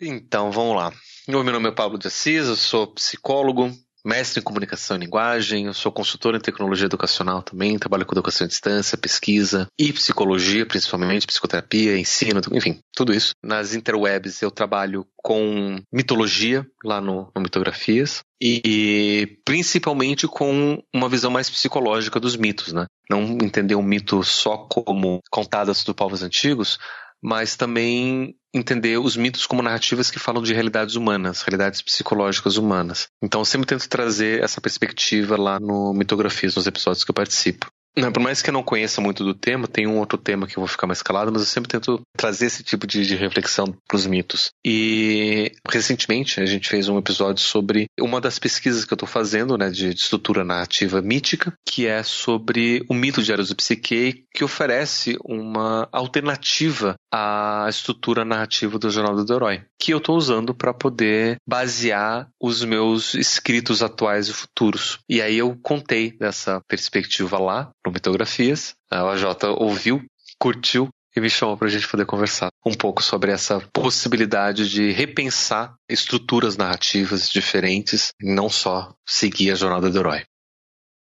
Então, vamos lá. Meu nome é Pablo de Assis, eu sou psicólogo, mestre em comunicação e linguagem, eu sou consultor em tecnologia educacional também, trabalho com educação à distância, pesquisa e psicologia, principalmente psicoterapia, ensino, enfim, tudo isso. Nas interwebs eu trabalho com mitologia lá no, no Mitografias e principalmente com uma visão mais psicológica dos mitos, né? Não entender o mito só como contadas dos povos antigos, mas também entender os mitos como narrativas que falam de realidades humanas, realidades psicológicas humanas. Então, sempre tento trazer essa perspectiva lá no Mitografias, nos episódios que eu participo. Não, por mais que eu não conheça muito do tema, tem um outro tema que eu vou ficar mais calado, mas eu sempre tento trazer esse tipo de, de reflexão para os mitos. E recentemente a gente fez um episódio sobre uma das pesquisas que eu estou fazendo, né, de, de, estrutura narrativa mítica, que é sobre o mito de Eros do Psique, que oferece uma alternativa à estrutura narrativa do Jornal do Herói, que eu estou usando para poder basear os meus escritos atuais e futuros. E aí eu contei dessa perspectiva lá no Mitografias. A OJ ouviu, curtiu e me chamou para a gente poder conversar um pouco sobre essa possibilidade de repensar estruturas narrativas diferentes, não só seguir a jornada do herói.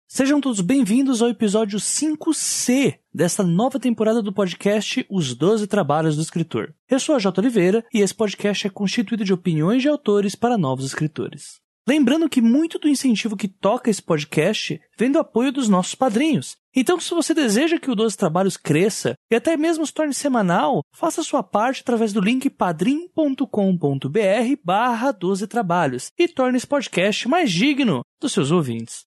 Sejam todos bem-vindos ao episódio 5C desta nova temporada do podcast Os Doze Trabalhos do Escritor. Eu sou a J. Oliveira e esse podcast é constituído de opiniões de autores para novos escritores. Lembrando que muito do incentivo que toca esse podcast vem do apoio dos nossos padrinhos. Então, se você deseja que o 12 Trabalhos cresça e até mesmo se torne semanal, faça sua parte através do link padrim.com.br barra 12 Trabalhos e torne esse podcast mais digno dos seus ouvintes.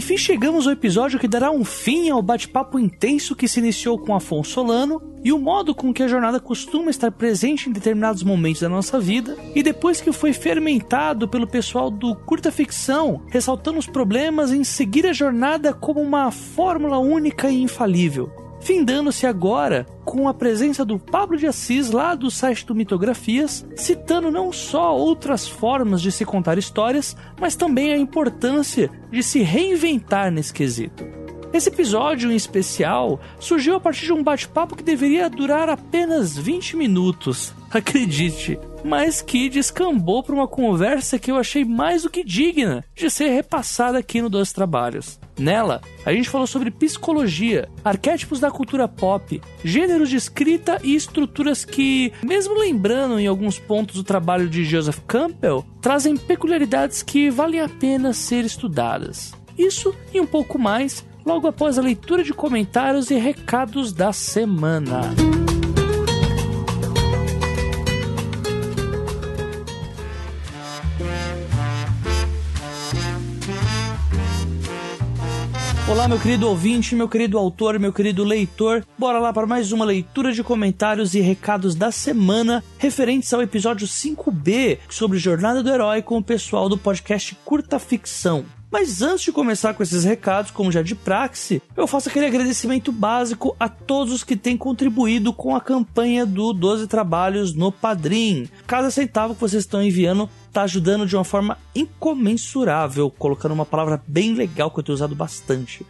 Enfim, chegamos ao episódio que dará um fim ao bate-papo intenso que se iniciou com Afonso Solano e o modo com que a jornada costuma estar presente em determinados momentos da nossa vida, e depois que foi fermentado pelo pessoal do curta ficção, ressaltando os problemas em seguir a jornada como uma fórmula única e infalível findando-se agora com a presença do Pablo de Assis lá do site do Mitografias, citando não só outras formas de se contar histórias, mas também a importância de se reinventar nesse quesito. Esse episódio em especial surgiu a partir de um bate-papo que deveria durar apenas 20 minutos, acredite, mas que descambou para uma conversa que eu achei mais do que digna de ser repassada aqui no Dois Trabalhos. Nela, a gente falou sobre psicologia, arquétipos da cultura pop, gêneros de escrita e estruturas que, mesmo lembrando em alguns pontos o trabalho de Joseph Campbell, trazem peculiaridades que valem a pena ser estudadas. Isso e um pouco mais logo após a leitura de comentários e recados da semana. Olá, meu querido ouvinte, meu querido autor, meu querido leitor. Bora lá para mais uma leitura de comentários e recados da semana referentes ao episódio 5B sobre Jornada do Herói com o pessoal do podcast Curta Ficção. Mas antes de começar com esses recados, como já de praxe, eu faço aquele agradecimento básico a todos os que têm contribuído com a campanha do 12 Trabalhos no Padrim. Cada centavo que vocês estão enviando tá ajudando de uma forma incomensurável, colocando uma palavra bem legal que eu tenho usado bastante.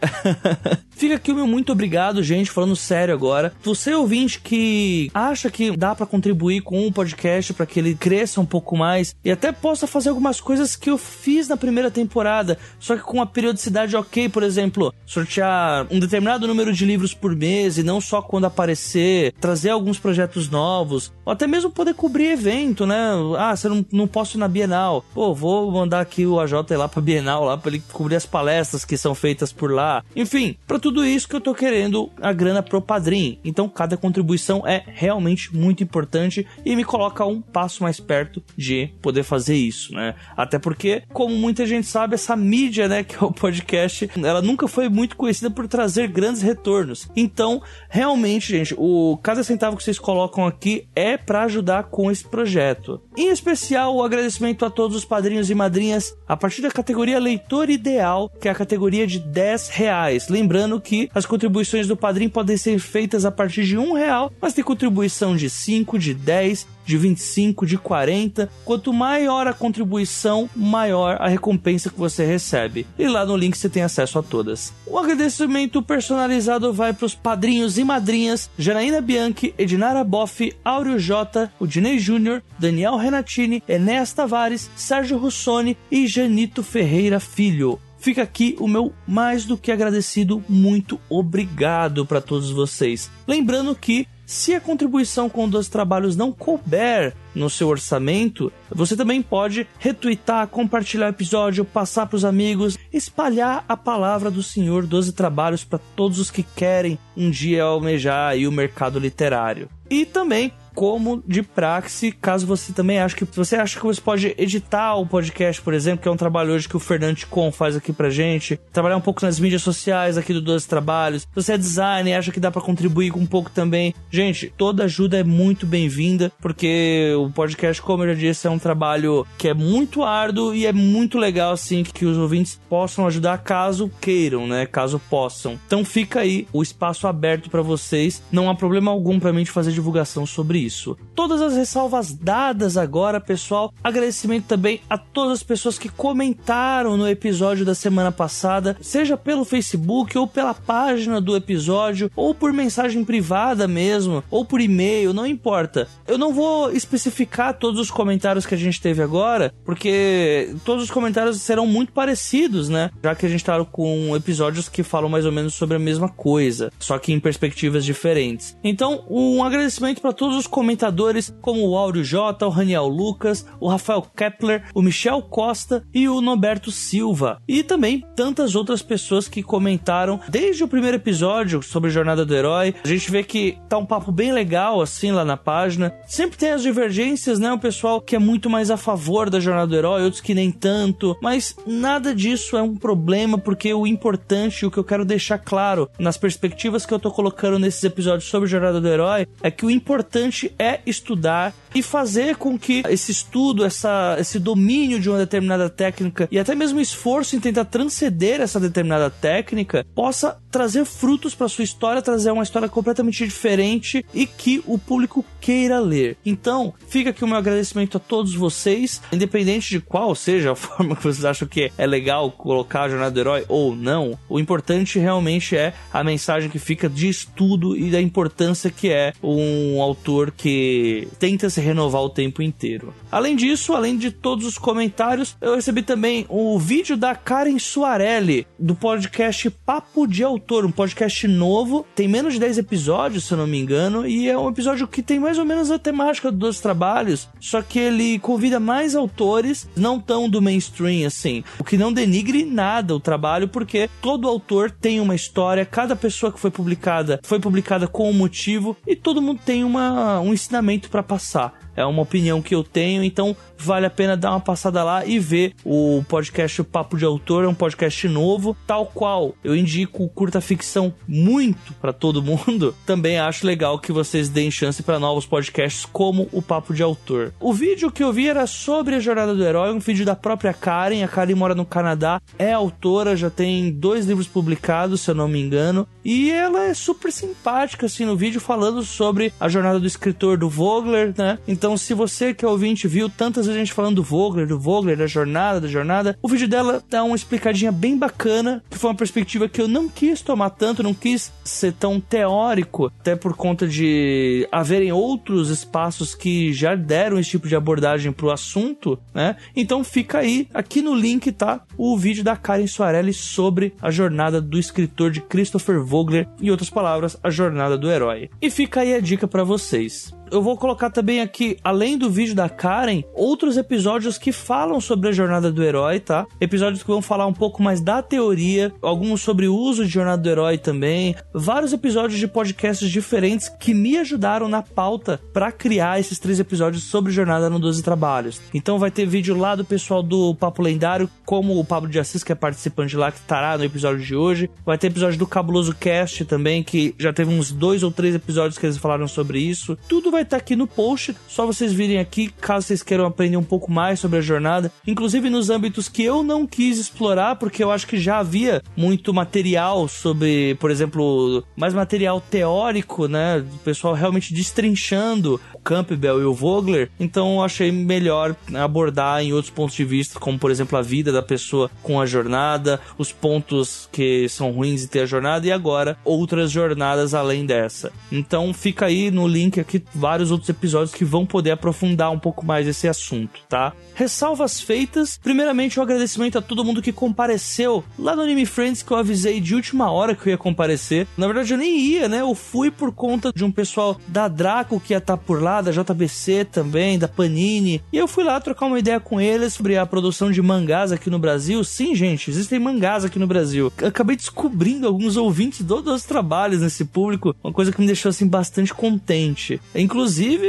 Fica aqui o meu muito obrigado, gente, falando sério agora. Você ouvinte que acha que dá para contribuir com um podcast para que ele cresça um pouco mais e até possa fazer algumas coisas que eu fiz na primeira temporada, só que com uma periodicidade ok, por exemplo, sortear um determinado número de livros por mês e não só quando aparecer, trazer alguns projetos novos, ou até mesmo poder cobrir evento, né? Ah, você não, não posso ir na Bienal. Pô, vou mandar aqui o AJ lá pra Bienal, lá pra ele cobrir as palestras que são feitas por lá. Enfim, para tudo isso que eu tô querendo a grana pro padrinho. Então, cada contribuição é realmente muito importante e me coloca um passo mais perto de poder fazer isso, né? Até porque, como muita gente sabe, essa mídia, né, que é o podcast, ela nunca foi muito conhecida por trazer grandes retornos. Então, realmente, gente, o cada centavo que vocês colocam aqui é para ajudar com esse projeto. Em especial, o agradecimento agradecimento a todos os padrinhos e madrinhas a partir da categoria Leitor Ideal, que é a categoria de 10 reais. Lembrando que as contribuições do padrinho podem ser feitas a partir de um real, mas tem contribuição de 5, de 10 de 25, de 40. Quanto maior a contribuição, maior a recompensa que você recebe. E lá no link você tem acesso a todas. O agradecimento personalizado vai para os padrinhos e madrinhas Janaína Bianchi, Edinara Boff, Áureo J, o Dinei Júnior, Daniel Renatini, Enéas Tavares, Sérgio Russoni e Janito Ferreira Filho. Fica aqui o meu mais do que agradecido muito obrigado para todos vocês. Lembrando que se a contribuição com dois trabalhos não couber no seu orçamento, você também pode retweetar, compartilhar o episódio, passar para os amigos, espalhar a palavra do Senhor 12 Trabalhos para todos os que querem um dia almejar o mercado literário. E também como de praxe, caso você também ache que você acha que você pode editar o podcast, por exemplo, que é um trabalho hoje que o Fernando Com faz aqui pra gente, trabalhar um pouco nas mídias sociais aqui do 12 Trabalhos. Se você é designer acha que dá para contribuir um pouco também, gente, toda ajuda é muito bem-vinda, porque o podcast, como eu já disse, é um trabalho que é muito árduo e é muito legal assim que os ouvintes possam ajudar caso queiram, né? Caso possam. Então fica aí o espaço aberto para vocês. Não há problema algum para mim de fazer divulgação sobre isso. Todas as ressalvas dadas agora, pessoal. Agradecimento também a todas as pessoas que comentaram no episódio da semana passada, seja pelo Facebook ou pela página do episódio, ou por mensagem privada mesmo, ou por e-mail, não importa. Eu não vou especificar todos os comentários que a gente teve agora, porque todos os comentários serão muito parecidos, né? Já que a gente tá com episódios que falam mais ou menos sobre a mesma coisa, só que em perspectivas diferentes. Então, um agradecimento para todos os comentadores como o Áureo J, o Raniel Lucas, o Rafael Kepler, o Michel Costa e o Norberto Silva. E também tantas outras pessoas que comentaram desde o primeiro episódio sobre Jornada do Herói. A gente vê que tá um papo bem legal assim lá na página. Sempre tem as divergências, né? O pessoal que é muito mais a favor da Jornada do Herói, outros que nem tanto. Mas nada disso é um problema, porque o importante, o que eu quero deixar claro nas perspectivas que eu tô colocando nesses episódios sobre Jornada do Herói, é que o importante importante é estudar e fazer com que esse estudo, essa, esse domínio de uma determinada técnica e até mesmo esforço em tentar transcender essa determinada técnica possa trazer frutos para sua história, trazer uma história completamente diferente e que o público queira ler. Então, fica aqui o meu agradecimento a todos vocês, independente de qual seja a forma que vocês acham que é legal colocar a jornada do herói ou não. O importante realmente é a mensagem que fica de estudo e da importância que é um autor que tenta se renovar o tempo inteiro. Além disso, além de todos os comentários, eu recebi também o vídeo da Karen Suarelli, do podcast Papo de Autor, um podcast novo, tem menos de 10 episódios, se eu não me engano, e é um episódio que tem mais ou menos a temática dos trabalhos, só que ele convida mais autores, não tão do mainstream assim, o que não denigre nada o trabalho, porque todo autor tem uma história, cada pessoa que foi publicada foi publicada com um motivo e todo mundo tem uma, um ensinamento para passar. É uma opinião que eu tenho, então vale a pena dar uma passada lá e ver o podcast Papo de Autor, é um podcast novo, tal qual eu indico curta ficção muito para todo mundo. Também acho legal que vocês deem chance para novos podcasts como o Papo de Autor. O vídeo que eu vi era sobre a jornada do herói, um vídeo da própria Karen. A Karen mora no Canadá, é autora, já tem dois livros publicados, se eu não me engano, e ela é super simpática assim no vídeo falando sobre a jornada do escritor do Vogler, né? Então, se você que é ouvinte viu tantas a gente falando do Vogler, do Vogler, da jornada, da jornada, o vídeo dela dá uma explicadinha bem bacana, que foi uma perspectiva que eu não quis tomar tanto, não quis ser tão teórico, até por conta de haverem outros espaços que já deram esse tipo de abordagem pro assunto, né? Então fica aí, aqui no link tá o vídeo da Karen Soarelli sobre a jornada do escritor de Christopher Vogler, em outras palavras, a jornada do herói. E fica aí a dica para vocês eu vou colocar também aqui, além do vídeo da Karen, outros episódios que falam sobre a jornada do herói, tá? Episódios que vão falar um pouco mais da teoria, alguns sobre o uso de jornada do herói também, vários episódios de podcasts diferentes que me ajudaram na pauta para criar esses três episódios sobre jornada no 12 trabalhos. Então vai ter vídeo lá do pessoal do Papo Lendário, como o Pablo de Assis, que é participante lá, que estará no episódio de hoje. Vai ter episódio do Cabuloso Cast também, que já teve uns dois ou três episódios que eles falaram sobre isso. Tudo vai vai estar aqui no post, só vocês virem aqui, caso vocês queiram aprender um pouco mais sobre a jornada, inclusive nos âmbitos que eu não quis explorar, porque eu acho que já havia muito material sobre, por exemplo, mais material teórico, né, do pessoal realmente destrinchando o Campbell e o Vogler, então eu achei melhor abordar em outros pontos de vista, como por exemplo a vida da pessoa com a jornada, os pontos que são ruins de ter a jornada e agora outras jornadas além dessa. Então fica aí no link aqui vários outros episódios que vão poder aprofundar um pouco mais esse assunto, tá? Ressalvas feitas. Primeiramente, um agradecimento a todo mundo que compareceu lá no Anime Friends que eu avisei de última hora que eu ia comparecer. Na verdade, eu nem ia, né? Eu fui por conta de um pessoal da Draco que ia estar tá por lá, da JBC também, da Panini. E eu fui lá trocar uma ideia com eles sobre a produção de mangás aqui no Brasil. Sim, gente, existem mangás aqui no Brasil. Acabei descobrindo alguns ouvintes dos, dos trabalhos nesse público, uma coisa que me deixou assim bastante contente. Inclusive,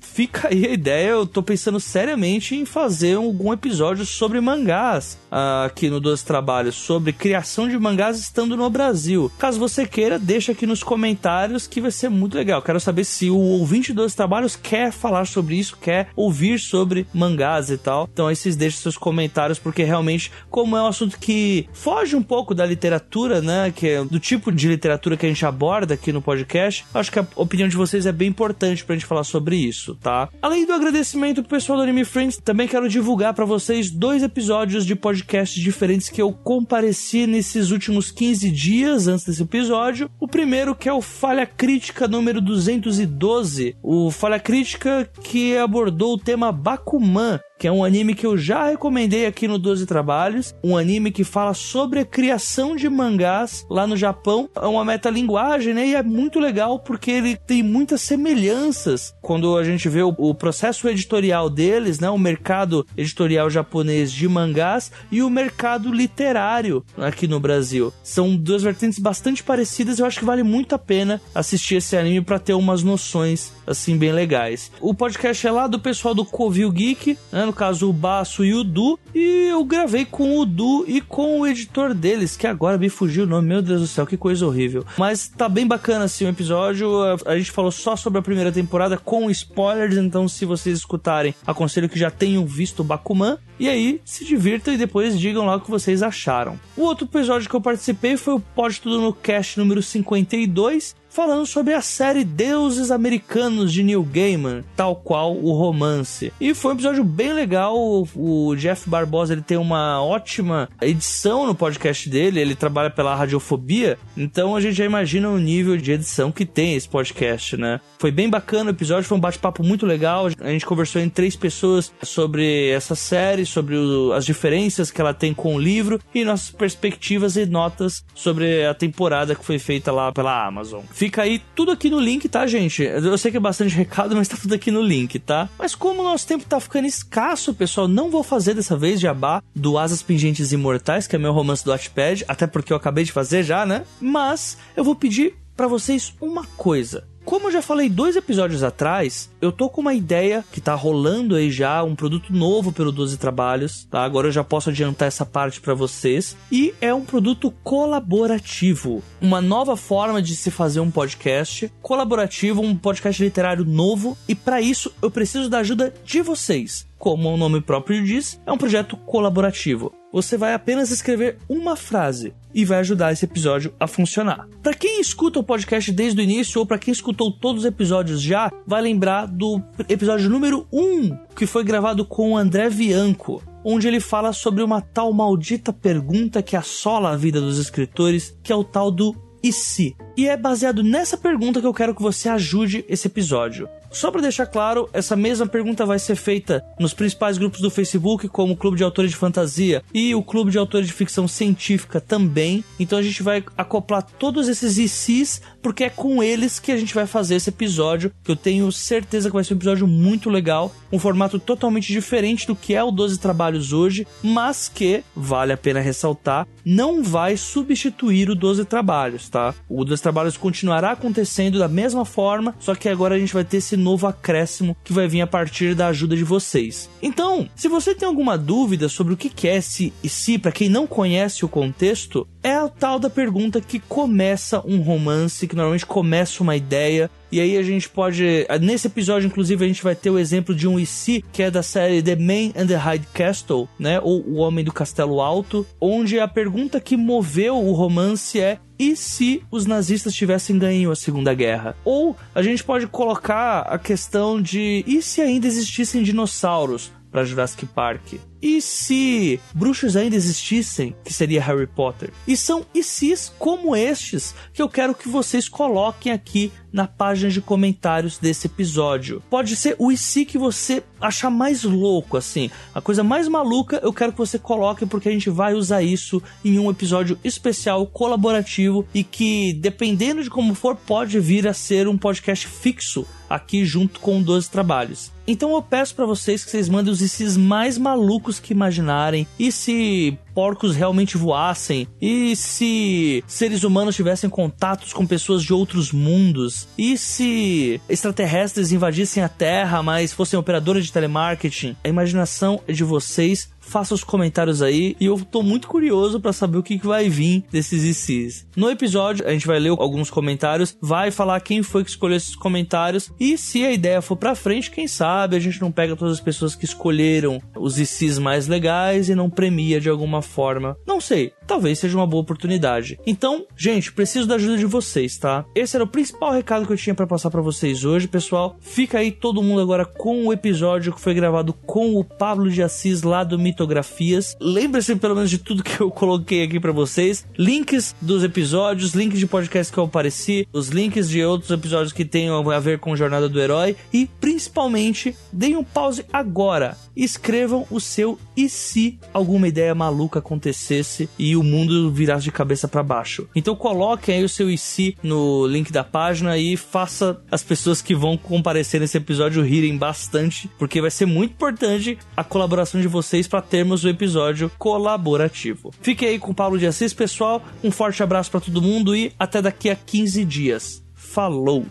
fica aí a ideia, eu tô pensando seriamente em fazer algum episódio sobre mangás uh, aqui no Dois Trabalhos, sobre criação de mangás estando no Brasil. Caso você queira, deixa aqui nos comentários que vai ser muito legal. Quero saber se o ouvinte dos trabalhos quer falar sobre isso, quer ouvir sobre mangás e tal. Então aí vocês deixem seus comentários, porque realmente, como é um assunto que foge um pouco da literatura, né? Que é do tipo de literatura que a gente aborda aqui no podcast, acho que a opinião de vocês é bem importante pra gente falar sobre isso, tá? Além do agradecimento pro pessoal do Anime Friends, também quero divulgar para vocês dois episódios de podcasts diferentes que eu compareci nesses últimos 15 dias antes desse episódio. O primeiro que é o Falha Crítica número 212, o Falha Crítica que abordou o tema Bakuman, que é um anime que eu já recomendei aqui no 12 Trabalhos, um anime que fala sobre a criação de mangás lá no Japão. É uma metalinguagem, né? E é muito legal porque ele tem muitas semelhanças quando a gente vê o, o processo editorial deles, né? O mercado editorial japonês de mangás e o mercado literário aqui no Brasil. São duas vertentes bastante parecidas, eu acho que vale muito a pena assistir esse anime para ter umas noções assim bem legais. O podcast é lá do pessoal do Covil Geek, né? no caso o Baço e o Du, e eu gravei com o Du e com o editor deles, que agora me fugiu o nome, meu Deus do céu, que coisa horrível. Mas tá bem bacana assim o episódio, a gente falou só sobre a primeira temporada com spoilers, então se vocês escutarem, aconselho que já tenham visto o Bakuman, e aí se divirtam e depois digam lá o que vocês acharam. O outro episódio que eu participei foi o Pode Tudo no Cast número 52, falando sobre a série Deuses Americanos de Neil Gaiman, tal qual o romance. E foi um episódio bem legal. O Jeff Barbosa ele tem uma ótima edição no podcast dele. Ele trabalha pela Radiofobia, então a gente já imagina o nível de edição que tem esse podcast, né? Foi bem bacana o episódio, foi um bate-papo muito legal. A gente conversou em três pessoas sobre essa série, sobre o, as diferenças que ela tem com o livro e nossas perspectivas e notas sobre a temporada que foi feita lá pela Amazon. Fica aí tudo aqui no link, tá, gente? Eu sei que é bastante recado, mas tá tudo aqui no link, tá? Mas como o nosso tempo tá ficando escasso, pessoal, não vou fazer dessa vez jabá do Asas Pingentes Imortais, que é meu romance do Watchpad, até porque eu acabei de fazer já, né? Mas eu vou pedir para vocês uma coisa. Como eu já falei dois episódios atrás, eu tô com uma ideia que tá rolando aí já, um produto novo pelo 12 Trabalhos, tá? Agora eu já posso adiantar essa parte para vocês. E é um produto colaborativo. Uma nova forma de se fazer um podcast colaborativo, um podcast literário novo. E para isso eu preciso da ajuda de vocês. Como o nome próprio diz, é um projeto colaborativo você vai apenas escrever uma frase e vai ajudar esse episódio a funcionar. Para quem escuta o podcast desde o início ou para quem escutou todos os episódios já, vai lembrar do episódio número 1, que foi gravado com o André Bianco, onde ele fala sobre uma tal maldita pergunta que assola a vida dos escritores, que é o tal do e se? E é baseado nessa pergunta que eu quero que você ajude esse episódio. Só para deixar claro, essa mesma pergunta vai ser feita nos principais grupos do Facebook, como o Clube de Autores de Fantasia e o Clube de Autores de Ficção Científica também. Então a gente vai acoplar todos esses ICs, porque é com eles que a gente vai fazer esse episódio, que eu tenho certeza que vai ser um episódio muito legal, um formato totalmente diferente do que é o 12 Trabalhos hoje, mas que, vale a pena ressaltar, não vai substituir o 12 Trabalhos, tá? O 12 Trabalhos continuará acontecendo da mesma forma, só que agora a gente vai ter esse novo acréscimo que vai vir a partir da ajuda de vocês. Então, se você tem alguma dúvida sobre o que é esse e se, para quem não conhece o contexto, é a tal da pergunta que começa um romance, que normalmente começa uma ideia, e aí a gente pode. Nesse episódio, inclusive, a gente vai ter o exemplo de um IC, que é da série The Man and the High Castle, né? Ou O Homem do Castelo Alto, onde a pergunta que moveu o romance é e se os nazistas tivessem ganho a Segunda Guerra? Ou a gente pode colocar a questão de e se ainda existissem dinossauros para Jurassic Park? E se bruxos ainda existissem, que seria Harry Potter? E são e sis como estes que eu quero que vocês coloquem aqui na página de comentários desse episódio. Pode ser o IC que você achar mais louco, assim. A coisa mais maluca eu quero que você coloque porque a gente vai usar isso em um episódio especial, colaborativo e que, dependendo de como for, pode vir a ser um podcast fixo aqui junto com 12 trabalhos. Então eu peço para vocês que vocês mandem os ICs mais malucos que imaginarem. E se porcos realmente voassem? E se seres humanos tivessem contatos com pessoas de outros mundos? E se extraterrestres invadissem a Terra, mas fossem operadores de telemarketing? A imaginação é de vocês faça os comentários aí e eu tô muito curioso para saber o que, que vai vir desses ICs. No episódio, a gente vai ler alguns comentários, vai falar quem foi que escolheu esses comentários e se a ideia for para frente, quem sabe a gente não pega todas as pessoas que escolheram os ICs mais legais e não premia de alguma forma. Não sei, talvez seja uma boa oportunidade. Então, gente, preciso da ajuda de vocês, tá? Esse era o principal recado que eu tinha para passar para vocês hoje, pessoal. Fica aí todo mundo agora com o episódio que foi gravado com o Pablo de Assis lá do Mito fotografias. Lembre-se pelo menos de tudo que eu coloquei aqui para vocês. Links dos episódios, links de podcast que eu apareci, os links de outros episódios que tenham a ver com Jornada do Herói e principalmente deem um pause agora. Escrevam o seu e se alguma ideia maluca acontecesse e o mundo virasse de cabeça para baixo. Então coloquem aí o seu e se no link da página e faça as pessoas que vão comparecer nesse episódio rirem bastante, porque vai ser muito importante a colaboração de vocês para termos o episódio colaborativo. Fique aí com o Paulo de Assis, pessoal. Um forte abraço para todo mundo e até daqui a 15 dias. Falou!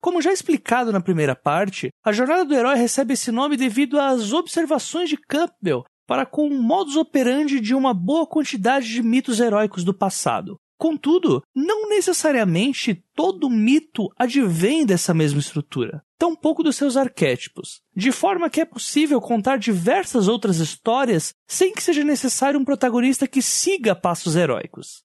Como já explicado na primeira parte, a jornada do herói recebe esse nome devido às observações de Campbell para com o modus operandi de uma boa quantidade de mitos heróicos do passado. Contudo, não necessariamente todo mito advém dessa mesma estrutura, tampouco dos seus arquétipos, de forma que é possível contar diversas outras histórias sem que seja necessário um protagonista que siga passos heróicos.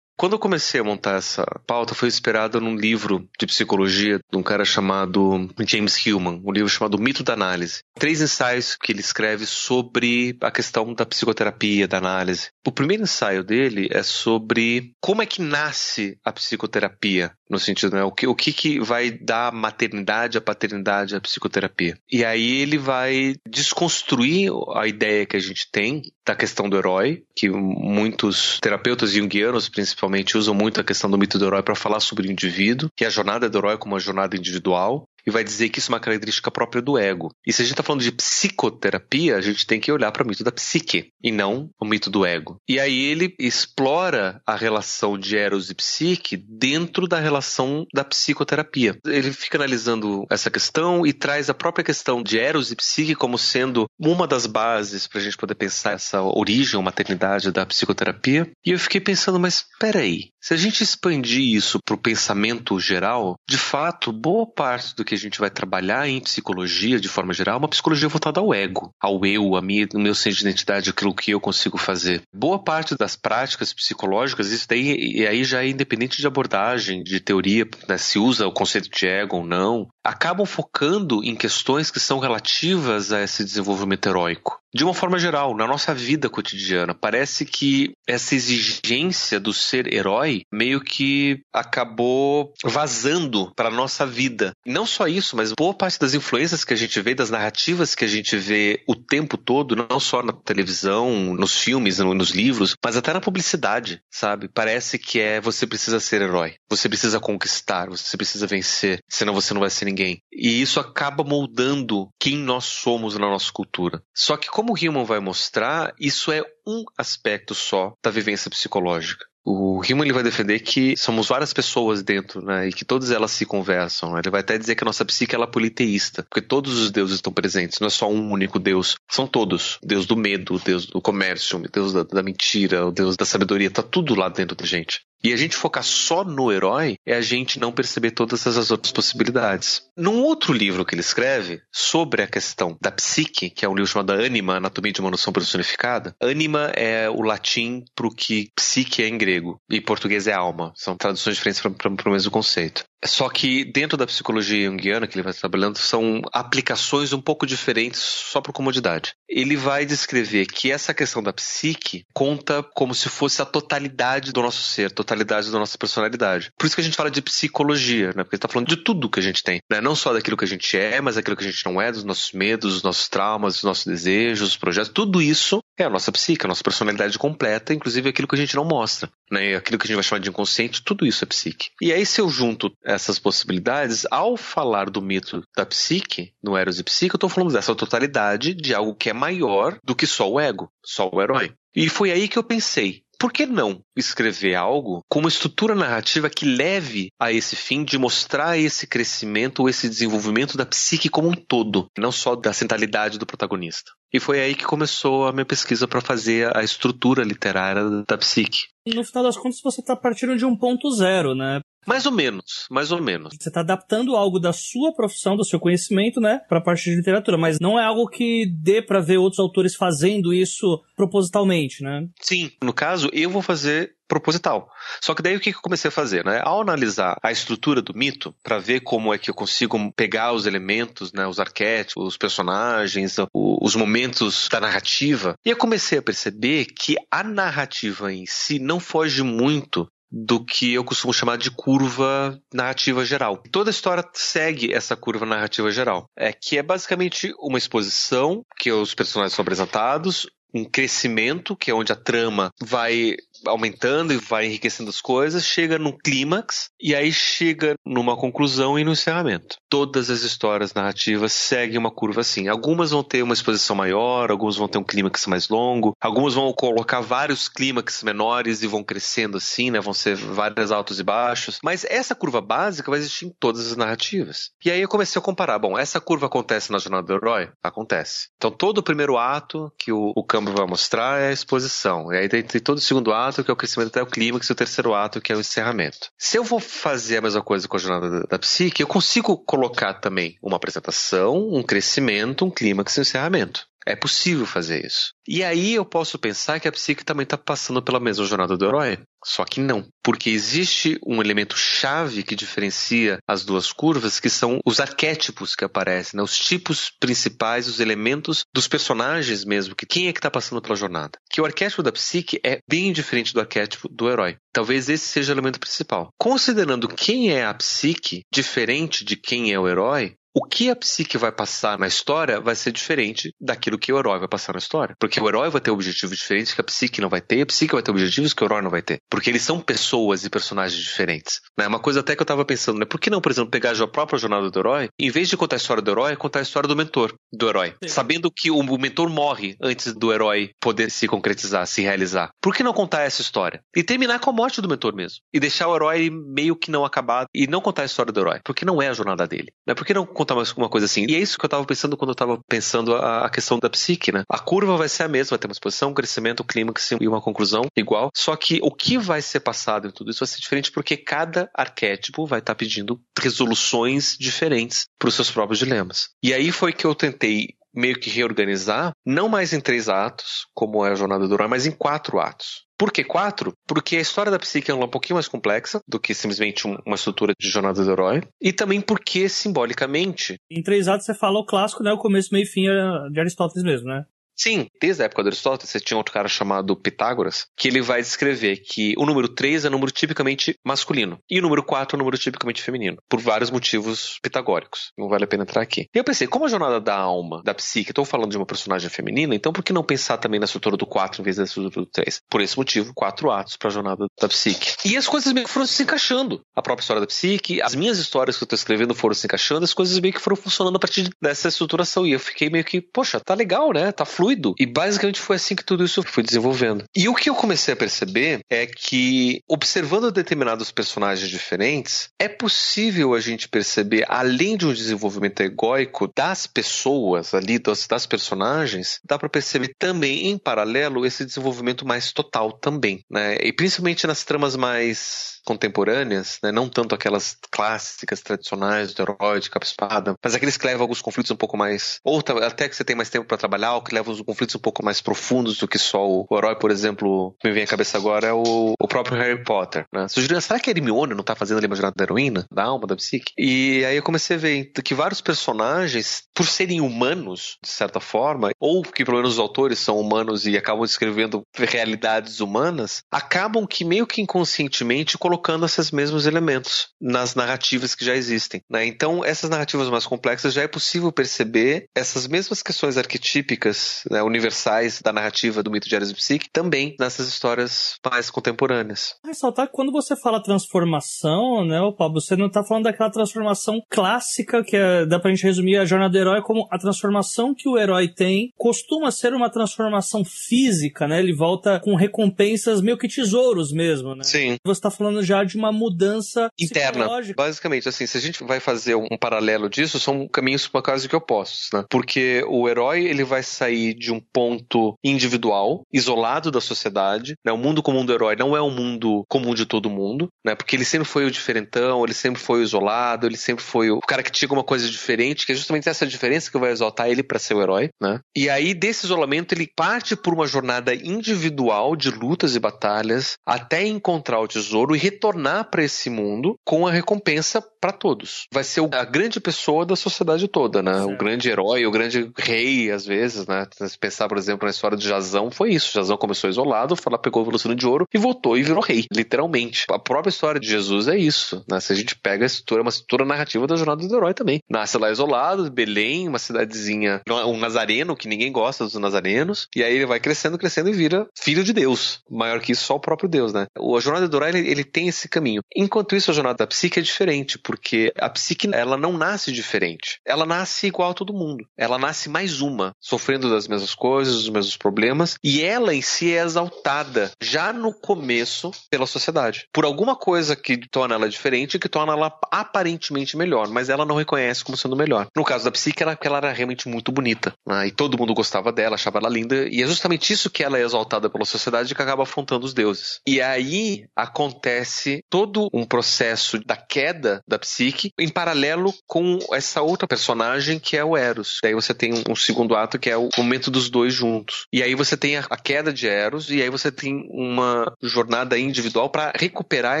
Quando eu comecei a montar essa pauta, foi inspirado num livro de psicologia de um cara chamado James Hillman, um livro chamado Mito da Análise. Três ensaios que ele escreve sobre a questão da psicoterapia, da análise. O primeiro ensaio dele é sobre como é que nasce a psicoterapia, no sentido, né? O que, o que, que vai dar a maternidade, a paternidade, a psicoterapia. E aí ele vai desconstruir a ideia que a gente tem da questão do herói, que muitos terapeutas junguianos, principalmente, usam muito a questão do mito do herói para falar sobre o indivíduo, que a jornada do herói como uma jornada individual, e vai dizer que isso é uma característica própria do ego. E se a gente está falando de psicoterapia, a gente tem que olhar para o mito da psique e não o mito do ego. E aí ele explora a relação de Eros e psique dentro da relação da psicoterapia. Ele fica analisando essa questão e traz a própria questão de Eros e psique como sendo uma das bases para a gente poder pensar essa origem ou maternidade da psicoterapia. E eu fiquei pensando, mas peraí, se a gente expandir isso para o pensamento geral, de fato, boa parte do que a gente vai trabalhar em psicologia, de forma geral, é uma psicologia voltada ao ego, ao eu, a minha, o meu senso de identidade, aquilo que eu consigo fazer. Boa parte das práticas psicológicas, isso daí, e aí já é independente de abordagem, de teoria, né, se usa o conceito de ego ou não, acabam focando em questões que são relativas a esse desenvolvimento heróico. De uma forma geral, na nossa vida cotidiana, parece que essa exigência do ser herói meio que acabou vazando para nossa vida. Não só isso, mas boa parte das influências que a gente vê, das narrativas que a gente vê o tempo todo, não só na televisão, nos filmes, nos livros, mas até na publicidade, sabe? Parece que é você precisa ser herói, você precisa conquistar, você precisa vencer, senão você não vai ser ninguém. E isso acaba moldando quem nós somos na nossa cultura. Só que, como o Hillman vai mostrar, isso é um aspecto só da vivência psicológica. O Hillman ele vai defender que somos várias pessoas dentro, né, e que todas elas se conversam. Ele vai até dizer que a nossa psique ela é politeísta, porque todos os deuses estão presentes, não é só um único deus, são todos. Deus do medo, Deus do comércio, Deus da, da mentira, o Deus da sabedoria, tá tudo lá dentro da gente. E a gente focar só no herói é a gente não perceber todas essas outras possibilidades. Num outro livro que ele escreve sobre a questão da psique, que é um livro chamado Anima, Anatomia de uma Noção Personificada, Anima é o latim para o que psique é em grego, e português é alma. São traduções diferentes para o mesmo conceito. Só que dentro da psicologia junguiana que ele vai trabalhando, são aplicações um pouco diferentes só por comodidade. Ele vai descrever que essa questão da psique conta como se fosse a totalidade do nosso ser, totalidade da nossa personalidade. Por isso que a gente fala de psicologia, né? Porque ele está falando de tudo que a gente tem, né? Não só daquilo que a gente é, mas daquilo que a gente não é, dos nossos medos, dos nossos traumas, dos nossos desejos, dos projetos. Tudo isso é a nossa psique, a nossa personalidade completa, inclusive aquilo que a gente não mostra, né? Aquilo que a gente vai chamar de inconsciente, tudo isso é psique. E aí se eu junto essas possibilidades, ao falar do mito da psique, no Eros e Psique, eu estou falando dessa totalidade de algo que é maior do que só o ego, só o herói. E foi aí que eu pensei, por que não escrever algo com uma estrutura narrativa que leve a esse fim de mostrar esse crescimento ou esse desenvolvimento da psique como um todo, não só da centralidade do protagonista? E foi aí que começou a minha pesquisa para fazer a estrutura literária da psique. No final das contas, você está partindo de um ponto zero, né? Mais ou menos, mais ou menos. Você está adaptando algo da sua profissão, do seu conhecimento, né, para a parte de literatura, mas não é algo que dê para ver outros autores fazendo isso propositalmente, né? Sim, no caso, eu vou fazer proposital. Só que daí o que eu comecei a fazer, né? Ao analisar a estrutura do mito, para ver como é que eu consigo pegar os elementos, né, os arquétipos, os personagens, os momentos da narrativa, e eu comecei a perceber que a narrativa em si não foge muito do que eu costumo chamar de curva narrativa geral. Toda a história segue essa curva narrativa geral, é que é basicamente uma exposição que os personagens são apresentados, um crescimento, que é onde a trama vai aumentando e vai enriquecendo as coisas, chega num clímax e aí chega numa conclusão e no encerramento. Todas as histórias narrativas seguem uma curva assim. Algumas vão ter uma exposição maior, algumas vão ter um clímax mais longo, algumas vão colocar vários clímax menores e vão crescendo assim, né? Vão ser vários altos e baixos. Mas essa curva básica vai existir em todas as narrativas. E aí eu comecei a comparar. Bom, essa curva acontece na jornada do herói? Acontece. Então todo o primeiro ato que o, o vai mostrar é a exposição. E aí tem, tem todo o segundo ato ato, que é o crescimento até o clímax, e o terceiro ato, que é o encerramento. Se eu vou fazer a mesma coisa com a jornada da, da psique, eu consigo colocar também uma apresentação, um crescimento, um clímax e um encerramento. É possível fazer isso. E aí eu posso pensar que a psique também está passando pela mesma jornada do herói. Só que não. Porque existe um elemento chave que diferencia as duas curvas, que são os arquétipos que aparecem, né? os tipos principais, os elementos dos personagens mesmo, que quem é que está passando pela jornada. Que o arquétipo da psique é bem diferente do arquétipo do herói. Talvez esse seja o elemento principal. Considerando quem é a psique, diferente de quem é o herói, o que a psique vai passar na história vai ser diferente daquilo que o herói vai passar na história. Porque o herói vai ter objetivos diferentes que a psique não vai ter, e a psique vai ter objetivos que o herói não vai ter. Porque eles são pessoas e personagens diferentes. Né? Uma coisa até que eu tava pensando, né? Por que não, por exemplo, pegar a própria jornada do herói, em vez de contar a história do herói, contar a história do mentor do herói? Sim. Sabendo que o mentor morre antes do herói poder se concretizar, se realizar. Por que não contar essa história? E terminar com a morte do mentor mesmo. E deixar o herói meio que não acabado e não contar a história do herói. Porque não é a jornada dele. Né? Por que não contar mais uma coisa assim. E é isso que eu tava pensando quando eu tava pensando a, a questão da psique, né? A curva vai ser a mesma, ter uma exposição, um crescimento, um clímax e uma conclusão igual. Só que o que vai ser passado em tudo isso vai ser diferente porque cada arquétipo vai estar tá pedindo resoluções diferentes para os seus próprios dilemas. E aí foi que eu tentei meio que reorganizar, não mais em três atos, como é a jornada do herói, mas em quatro atos. Por que quatro? Porque a história da psique é um pouquinho mais complexa do que simplesmente uma estrutura de jornada do herói. E também porque, simbolicamente. Em três atos você fala o clássico, né? O começo, meio e fim é de Aristóteles mesmo, né? Sim, desde a época do Aristóteles, você tinha outro cara chamado Pitágoras, que ele vai descrever que o número 3 é um número tipicamente masculino e o número 4 é um número tipicamente feminino, por vários motivos pitagóricos. Não vale a pena entrar aqui. E eu pensei, como a jornada da alma, da psique, estou falando de uma personagem feminina, então por que não pensar também na estrutura do 4 em vez da estrutura do 3? Por esse motivo, quatro atos para a jornada da psique. E as coisas meio que foram se encaixando. A própria história da psique, as minhas histórias que eu estou escrevendo foram se encaixando, as coisas meio que foram funcionando a partir dessa estruturação. E eu fiquei meio que, poxa, tá legal, né? Tá fluido. E basicamente foi assim que tudo isso foi desenvolvendo. E o que eu comecei a perceber é que, observando determinados personagens diferentes, é possível a gente perceber, além de um desenvolvimento egóico das pessoas ali, das, das personagens, dá para perceber também, em paralelo, esse desenvolvimento mais total também, né? E principalmente nas tramas mais contemporâneas, né? não tanto aquelas clássicas, tradicionais do herói de capa-espada, mas aqueles que levam alguns conflitos um pouco mais, ou até que você tem mais tempo para trabalhar, ou que levam os conflitos um pouco mais profundos do que só o, o herói, por exemplo, que me vem à cabeça agora é o, o próprio Harry Potter. Né? Sugerindo, será que a Hermione não tá fazendo ali uma jornada da heroína, da alma, da psique? E aí eu comecei a ver que vários personagens, por serem humanos, de certa forma, ou que pelo menos os autores são humanos e acabam descrevendo realidades humanas, acabam que meio que inconscientemente colocando esses mesmos elementos nas narrativas que já existem. Né? Então, essas narrativas mais complexas já é possível perceber essas mesmas questões arquetípicas, né, universais da narrativa do mito de Ares Psique, também nessas histórias mais contemporâneas. Ressaltar que quando você fala transformação, né, Pablo, você não está falando daquela transformação clássica que é, dá pra gente resumir a jornada do herói como a transformação que o herói tem costuma ser uma transformação física, né? Ele volta com recompensas meio que tesouros mesmo, né? Sim. Você está falando já de uma mudança interna. Basicamente, assim, se a gente vai fazer um paralelo disso, são caminhos causa que opostos, né? Porque o herói, ele vai sair de um ponto individual, isolado da sociedade, né? O mundo comum do herói não é um mundo comum de todo mundo, né? Porque ele sempre foi o diferentão, ele sempre foi o isolado, ele sempre foi o cara que tinha alguma coisa diferente, que é justamente essa diferença que vai exaltar ele para ser o herói, né? E aí, desse isolamento, ele parte por uma jornada individual de lutas e batalhas até encontrar o tesouro e retornar para esse mundo com a recompensa para todos. Vai ser a grande pessoa da sociedade toda, né? Certo. O grande herói, o grande rei, às vezes, né? Se pensar, por exemplo, na história de Jazão, foi isso. Jazão começou isolado, foi lá, pegou o velucino de ouro e voltou e virou rei, literalmente. A própria história de Jesus é isso, né? Se a gente pega a estrutura, uma estrutura narrativa da jornada do herói também. Nasce lá isolado, Belém, uma cidadezinha, um nazareno, que ninguém gosta dos nazarenos, e aí ele vai crescendo, crescendo e vira filho de Deus. Maior que isso, só o próprio Deus, né? A jornada do herói, ele, ele tem esse caminho. Enquanto isso, a jornada da psique é diferente, porque a psique, ela não nasce diferente. Ela nasce igual a todo mundo. Ela nasce mais uma, sofrendo das mesmas coisas, dos mesmos problemas, e ela em si é exaltada já no começo pela sociedade. Por alguma coisa que torna ela diferente, que torna ela aparentemente melhor, mas ela não reconhece como sendo melhor. No caso da psique, ela, ela era realmente muito bonita, né? e todo mundo gostava dela, achava ela linda, e é justamente isso que ela é exaltada pela sociedade que acaba afrontando os deuses. E aí acontece todo um processo da queda da psique em paralelo com essa outra personagem que é o Eros. Daí você tem um, segundo ato que é o momento dos dois juntos. E aí você tem a, queda de Eros e aí você tem uma jornada individual para recuperar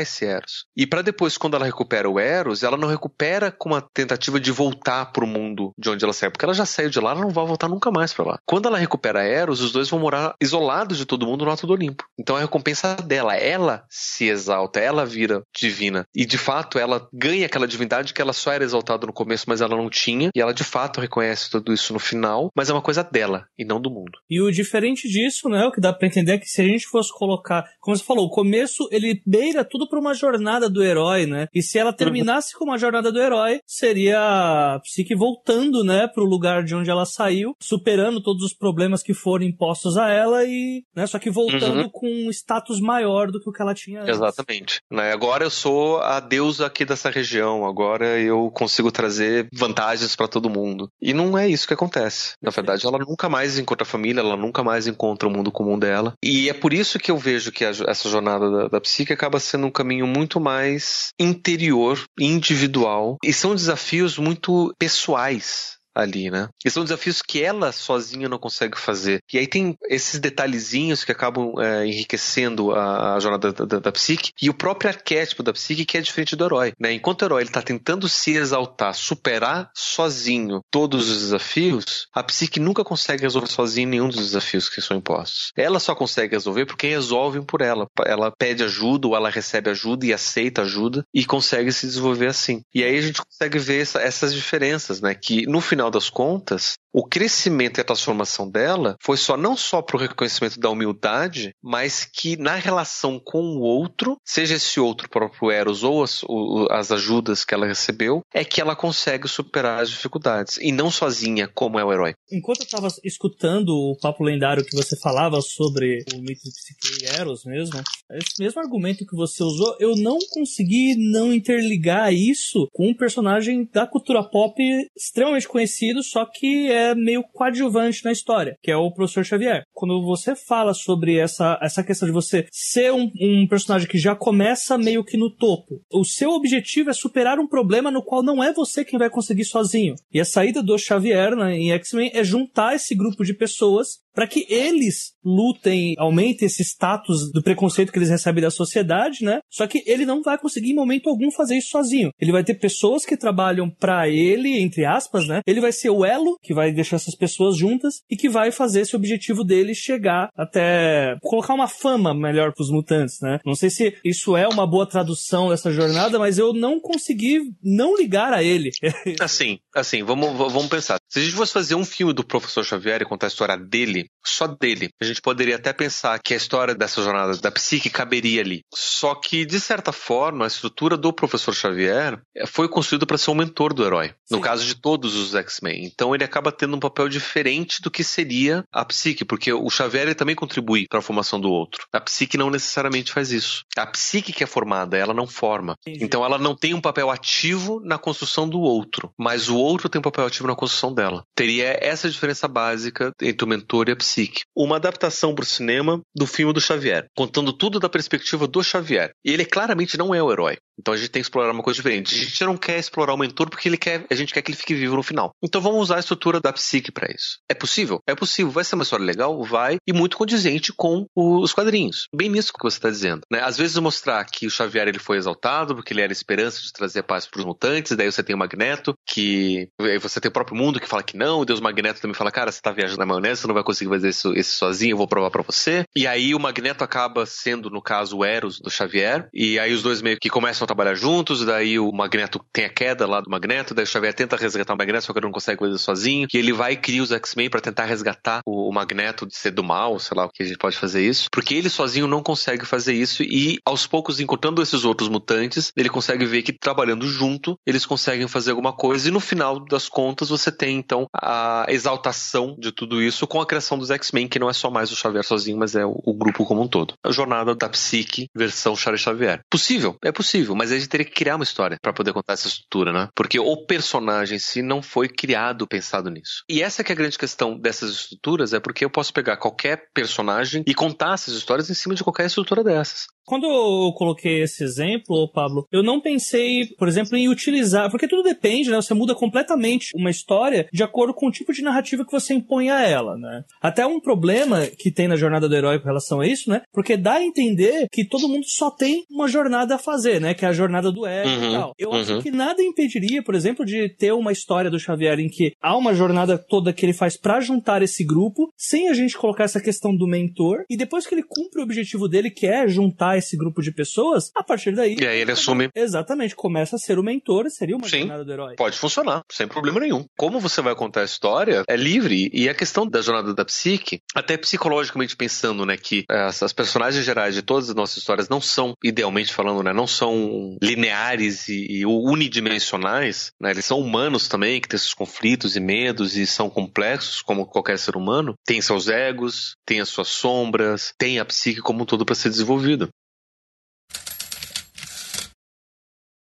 esse Eros. E para depois, quando ela recupera o Eros, ela não recupera com uma tentativa de voltar pro mundo de onde ela saiu, porque ela já saiu de lá, ela não vai voltar nunca mais para lá. Quando ela recupera Eros, os dois vão morar isolados de todo mundo no Alto do Olimpo. Então a recompensa dela, ela se exalta, ela vira divina. E de fato ela ganha aquela divindade que ela só era exaltada no começo, mas ela não tinha. E ela de fato reconhece tudo isso no final, mas é uma coisa dela e não do mundo. E o diferente disso, né, o que dá para entender é que se a gente fosse colocar, como você falou, o começo ele beira tudo para uma jornada do herói, né? E se ela terminasse com uma jornada do herói, seria a Psique voltando, né, pro lugar de onde ela saiu, superando todos os problemas que foram impostos a ela e, né, só que voltando uhum. com um status maior do que o que ela tinha antes. Exatamente. Né, agora eu sou a deusa aqui dessa região, agora eu consigo trazer vantagens para todo mundo. E não é isso que acontece. Na verdade, ela nunca mais encontra a família, ela nunca mais encontra o mundo comum dela. E é por isso que eu vejo que a, essa jornada da, da psique acaba sendo um caminho muito mais interior, individual, e são desafios muito pessoais ali, né? E são desafios que ela sozinha não consegue fazer. E aí tem esses detalhezinhos que acabam é, enriquecendo a, a jornada da, da, da, psique e o próprio arquétipo da psique que é diferente do herói, né? Enquanto o herói ele tá tentando se exaltar, superar sozinho todos os desafios, a psique nunca consegue resolver sozinha nenhum dos desafios que são impostos. Ela só consegue resolver porque resolvem por ela. Ela pede ajuda ou ela recebe ajuda e aceita ajuda e consegue se desenvolver assim. E aí a gente consegue ver essa, essas diferenças, né? Que no final das contas, o crescimento e a transformação dela foi só não só para o reconhecimento da humildade, mas que na relação com o outro, seja esse outro próprio Eros ou as, as ajudas que ela recebeu, é que ela consegue superar as dificuldades e não sozinha como é o herói. Enquanto eu estava escutando o papo lendário que você falava sobre o mito de Psique e Eros mesmo, esse mesmo argumento que você usou, eu não consegui não interligar isso com um personagem da cultura pop extremamente conhecido, só que é é meio coadjuvante na história, que é o professor Xavier. Quando você fala sobre essa, essa questão de você ser um, um personagem que já começa meio que no topo, o seu objetivo é superar um problema no qual não é você quem vai conseguir sozinho. E a saída do Xavier né, em X-Men é juntar esse grupo de pessoas para que eles lutem, aumentem esse status do preconceito que eles recebem da sociedade, né? Só que ele não vai conseguir em momento algum fazer isso sozinho. Ele vai ter pessoas que trabalham para ele, entre aspas, né? Ele vai ser o elo que vai deixar essas pessoas juntas e que vai fazer esse objetivo dele chegar até colocar uma fama melhor para os mutantes, né? Não sei se isso é uma boa tradução dessa jornada, mas eu não consegui não ligar a ele. assim, assim, vamos, vamos pensar. Se a gente fosse fazer um filme do Professor Xavier e contar a história dele, só dele, a gente poderia até pensar que a história dessa jornada da psique caberia ali. Só que, de certa forma, a estrutura do Professor Xavier foi construída para ser um mentor do herói. No Sim. caso de todos os X-Men. Então ele acaba tendo um papel diferente do que seria a psique, porque o Xavier também contribui para a formação do outro. A psique não necessariamente faz isso. A psique que é formada, ela não forma. Então ela não tem um papel ativo na construção do outro, mas o outro tem um papel ativo na construção dela. Teria essa diferença básica entre o mentor e psique. Uma adaptação para o cinema do filme do Xavier, contando tudo da perspectiva do Xavier. E ele claramente não é o herói. Então a gente tem que explorar uma coisa diferente. A gente não quer explorar o mentor porque ele quer, a gente quer que ele fique vivo no final. Então vamos usar a estrutura da psique para isso. É possível? É possível. Vai ser uma história legal? Vai. E muito condizente com os quadrinhos. Bem nisso que você está dizendo. Né? Às vezes mostrar que o Xavier ele foi exaltado porque ele era a esperança de trazer paz para os mutantes. Daí você tem o Magneto que você tem o próprio mundo que fala que não. O Deus Magneto também fala, cara, você está viajando na maionese, você não vai conseguir fazer isso, isso sozinho. Eu vou provar para você. E aí o Magneto acaba sendo no caso o Eros do Xavier. E aí os dois meio que começam a trabalhar juntos. Daí o Magneto tem a queda lá do Magneto. Daí o Xavier tenta resgatar o Magneto, só que ele não consegue fazer sozinho. E ele vai e cria os X-Men para tentar resgatar o, o, Magneto de ser do mal, sei lá o que a gente pode fazer isso. Porque ele sozinho não consegue fazer isso e aos poucos, encontrando esses outros mutantes, ele consegue ver que trabalhando junto, eles conseguem fazer alguma coisa. E no final das contas, você tem então a exaltação de tudo isso com a criação dos X-Men, que não é só mais o Xavier sozinho, mas é o, o grupo como um todo. A jornada da psique versão Charles Xavier. Possível, é possível, mas a gente teria que criar uma história para poder contar essa estrutura, né? Porque o personagem em si não foi criado pensado nisso. E essa que é a grande questão dessas estruturas, é porque eu posso pegar qualquer personagem e contar essas histórias em cima de qualquer estrutura dessas. Quando eu coloquei esse exemplo, Pablo, eu não pensei, por exemplo, em utilizar, porque tudo depende, né? Você muda completamente uma história de acordo com o tipo de narrativa que você impõe a ela, né? Até um problema que tem na jornada do herói com relação a isso, né? Porque dá a entender que todo mundo só tem uma jornada a fazer, né? Que é a jornada do ego uhum, e tal. Eu uhum. acho que nada impediria, por exemplo, de ter uma história do Xavier em que há uma jornada toda que ele faz para juntar esse grupo, sem a gente colocar essa questão do mentor, e depois que ele cumpre o objetivo dele, que é juntar esse grupo de pessoas, a partir daí. E aí ele assume. Exatamente, começa a ser o mentor, seria uma Sim, jornada do herói. Pode funcionar, sem problema nenhum. Como você vai contar a história é livre, e a questão da jornada da psique, até psicologicamente pensando, né, que é, as, as personagens gerais de todas as nossas histórias não são, idealmente falando, né, não são lineares e, e unidimensionais, né, eles são humanos também, que têm seus conflitos e medos e são complexos, como qualquer ser humano, tem seus egos, tem as suas sombras, tem a psique como um todo para ser desenvolvido.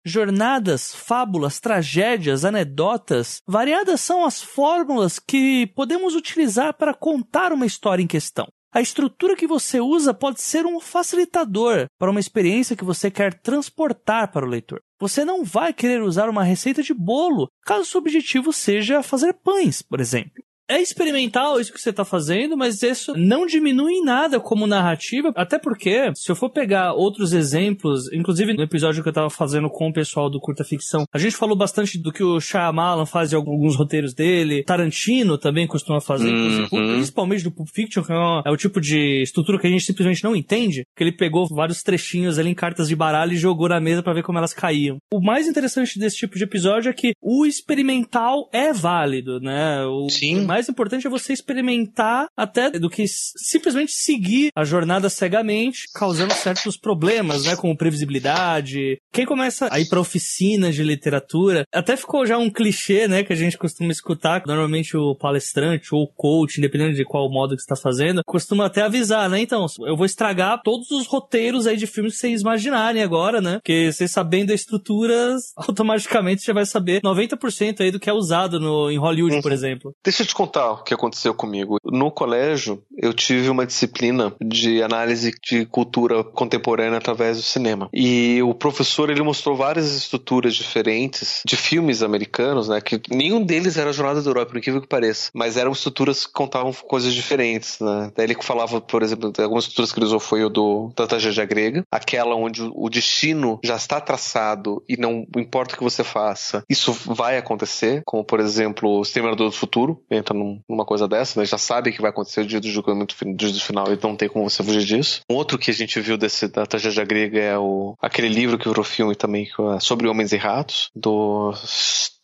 Jornadas, fábulas, tragédias, anedotas, variadas são as fórmulas que podemos utilizar para contar uma história em questão. A estrutura que você usa pode ser um facilitador para uma experiência que você quer transportar para o leitor. Você não vai querer usar uma receita de bolo caso seu objetivo seja fazer pães, por exemplo. É experimental isso que você está fazendo, mas isso não diminui em nada como narrativa, até porque, se eu for pegar outros exemplos, inclusive no episódio que eu estava fazendo com o pessoal do Curta Ficção, a gente falou bastante do que o Shyamalan faz em alguns roteiros dele, Tarantino também costuma fazer, uhum. principalmente do Pulp Fiction, que é, é o tipo de estrutura que a gente simplesmente não entende, que ele pegou vários trechinhos ali em cartas de baralho e jogou na mesa para ver como elas caíam. O mais interessante desse tipo de episódio é que o experimental é válido, né? O, Sim mais importante é você experimentar até do que simplesmente seguir a jornada cegamente, causando certos problemas, né? Como previsibilidade. Quem começa a ir para oficinas de literatura, até ficou já um clichê, né? Que a gente costuma escutar. Normalmente o palestrante ou o coach, independente de qual modo que está fazendo, costuma até avisar, né? Então, eu vou estragar todos os roteiros aí de filmes que vocês imaginarem agora, né? Porque você sabendo a estrutura, automaticamente você vai saber 90% aí do que é usado no, em Hollywood, por uhum. exemplo. Deixa eu te contar o que aconteceu comigo. No colégio, eu tive uma disciplina de análise de cultura contemporânea através do cinema. E o professor, ele mostrou várias estruturas diferentes de filmes americanos, né? Que nenhum deles era Jornada do Herói, por incrível que pareça. Mas eram estruturas que contavam coisas diferentes, né? Daí ele falava, por exemplo, algumas estruturas que ele usou foi o do, da tragédia grega, aquela onde o destino já está traçado e não importa o que você faça, isso vai acontecer, como por exemplo, o Exterminador do Futuro, num, numa coisa dessa, né? Já sabe que vai acontecer o dia do julgamento dia do final e não tem como você fugir disso. Um outro que a gente viu desse, da tragédia grega é o, aquele livro que virou filme também, é sobre homens e ratos, do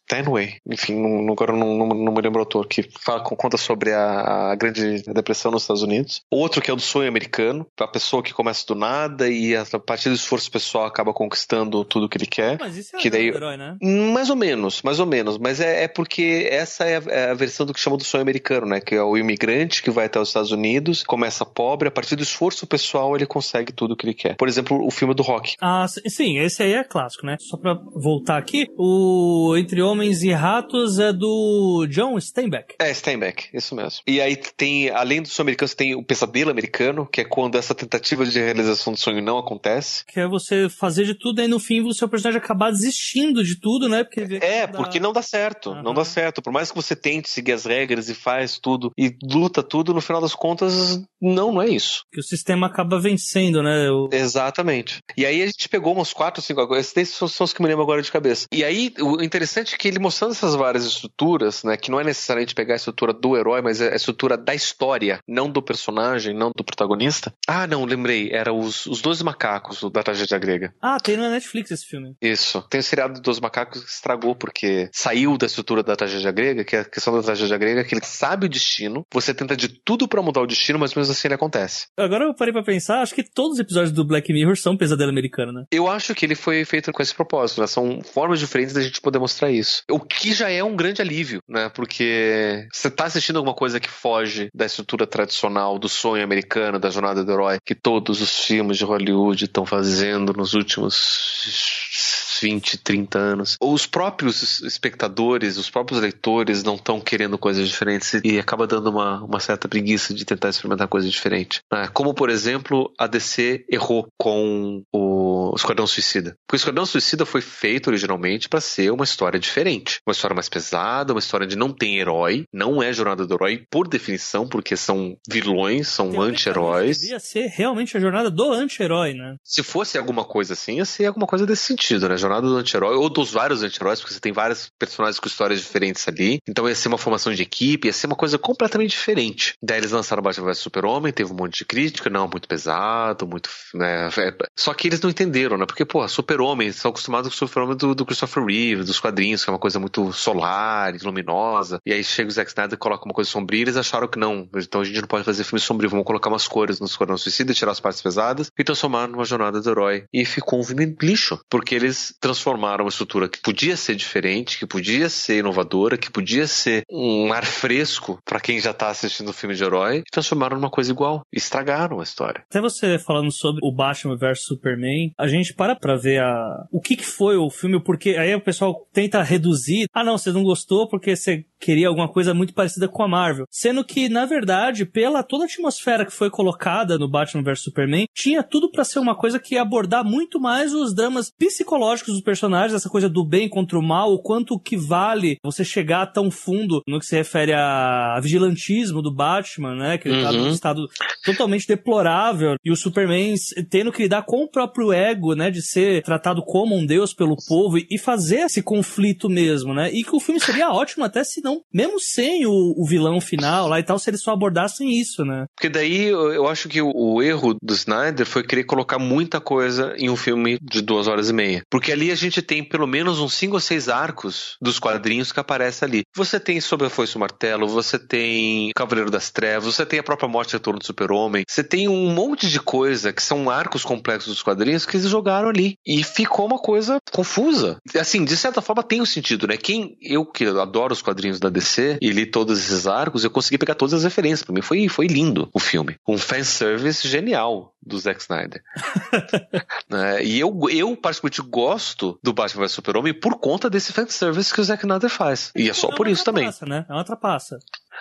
Stanway, enfim, não, agora não, não, não, me lembro o autor, que fala, conta sobre a, a, Grande Depressão nos Estados Unidos. Outro que é o do sonho americano, a pessoa que começa do nada e a partir do esforço pessoal acaba conquistando tudo que ele quer. Mas isso é que daí, herói, né? Mais ou menos, mais ou menos. Mas é, é porque essa é a, é a, versão do que chama do sonho americano, né? Que é o imigrante que vai até os Estados Unidos, começa pobre, a partir do esforço pessoal ele consegue tudo que ele quer. Por exemplo, o filme do Rock. Ah, sim, esse aí é clássico, né? Só pra voltar aqui, o Entre Homens Homens e Ratos é do John Steinbeck. É, Steinbeck, isso mesmo. E aí tem, além do sonho americano, tem o pesadelo americano, que é quando essa tentativa de realização do sonho não acontece. Que é você fazer de tudo e no fim o seu personagem acabar desistindo de tudo, né? Porque é, dá... porque não dá certo. Uhum. Não dá certo. Por mais que você tente seguir as regras e faz tudo e luta tudo, no final das contas, não, não é isso. Que o sistema acaba vencendo, né? O... Exatamente. E aí a gente pegou uns quatro, cinco agora. Esses são os que me lembro agora de cabeça. E aí, o interessante é que ele mostrando essas várias estruturas, né, que não é necessariamente pegar a estrutura do herói, mas é a estrutura da história, não do personagem, não do protagonista. Ah, não, lembrei, era os, os Dois Macacos da tragédia grega. Ah, tem na Netflix esse filme. Isso. Tem o seriado dos Macacos que estragou porque saiu da estrutura da tragédia grega, que é a questão da tragédia grega, que ele sabe o destino, você tenta de tudo para mudar o destino, mas mesmo assim ele acontece. Agora eu parei pra pensar, acho que todos os episódios do Black Mirror são pesadelo americano, né? Eu acho que ele foi feito com esse propósito, né? São formas diferentes da gente poder mostrar isso. O que já é um grande alívio, né? Porque você tá assistindo alguma coisa que foge da estrutura tradicional do sonho americano, da jornada do herói, que todos os filmes de Hollywood estão fazendo nos últimos 20, 30 anos. Os próprios espectadores, os próprios leitores não estão querendo coisas diferentes e acaba dando uma, uma certa preguiça de tentar experimentar coisas diferentes. Né? Como, por exemplo, a DC errou com o Esquadrão Suicida. Porque o Esquadrão Suicida foi feito originalmente para ser uma história diferente. Uma história mais pesada, uma história onde não tem herói, não é jornada do herói por definição, porque são vilões, são anti-heróis. Devia ser realmente a jornada do anti-herói, né? Se fosse alguma coisa assim, ia ser alguma coisa desse sentido, né? Jornada do anti-herói, ou dos vários anti-heróis, porque você tem vários personagens com histórias diferentes ali. Então ia ser uma formação de equipe, ia ser uma coisa completamente diferente. Daí eles lançaram Batman vs Super-Homem, teve um monte de crítica, não, muito pesado, muito. Né? É, só que eles não entenderam, né? Porque, pô, Super-Homem, estão acostumados com o Super-Homem do, do, Christopher Reeve, dos quadrinhos, que é uma coisa muito solar, luminosa. E aí chega o Zack Snyder e coloca uma coisa sombria, eles acharam que não. Então a gente não pode fazer filme sombrio, vamos colocar umas cores no Esquadrão Suicida, tirar as partes pesadas e transformar numa jornada do herói. E ficou um filme lixo, porque eles transformaram uma estrutura que podia ser diferente, que podia ser inovadora, que podia ser um ar fresco para quem já tá assistindo o filme de herói, e transformaram numa coisa igual. Estragaram a história. Até você falando sobre o Batman vs Superman, a gente para pra ver a... o que, que foi o filme, porque aí o pessoal tenta reduzir. Ah, não, você não gostou porque você queria alguma coisa muito parecida com a Marvel. Sendo que, na verdade, pela toda a atmosfera que foi colocada no Batman vs Superman, tinha tudo para ser uma coisa que ia abordar muito mais os dramas psicológicos dos personagens, essa coisa do bem contra o mal, o quanto que vale você chegar tão fundo no que se refere a vigilantismo do Batman, né? Que ele tá num Uhum. estado totalmente deplorável e o Superman tendo que lidar com o próprio ego, né? De ser tratado como um deus pelo povo e fazer esse conflito mesmo, né? E que o filme seria ótimo até se não, mesmo sem o, o vilão final lá e tal, se eles só abordassem isso, né? Porque daí eu acho que o, o erro do Snyder foi querer colocar muita coisa em um filme de duas horas e meia. Porque ali a gente tem pelo menos uns cinco ou seis arcos dos quadrinhos que aparecem ali. Você tem Sob a Foice o Martelo, você tem Cavaleiro das Trevas, você tem a própria Morte e Retorno do Super-Homem, você tem um monte de coisa que são arcos complexos dos quadrinhos que jogaram ali. E ficou uma coisa confusa. Assim, de certa forma tem um sentido, né? Quem, eu que adoro os quadrinhos da DC e li todos esses arcos, eu consegui pegar todas as referências. Pra mim foi, foi lindo o filme. Um fanservice genial do Zack Snyder. Né? E eu, eu, particularmente, gosto do Batman vs Super-Homem por conta desse fanservice que o Zack Snyder faz. E é só por uma isso também. trapaça, Né? É uma trapaça.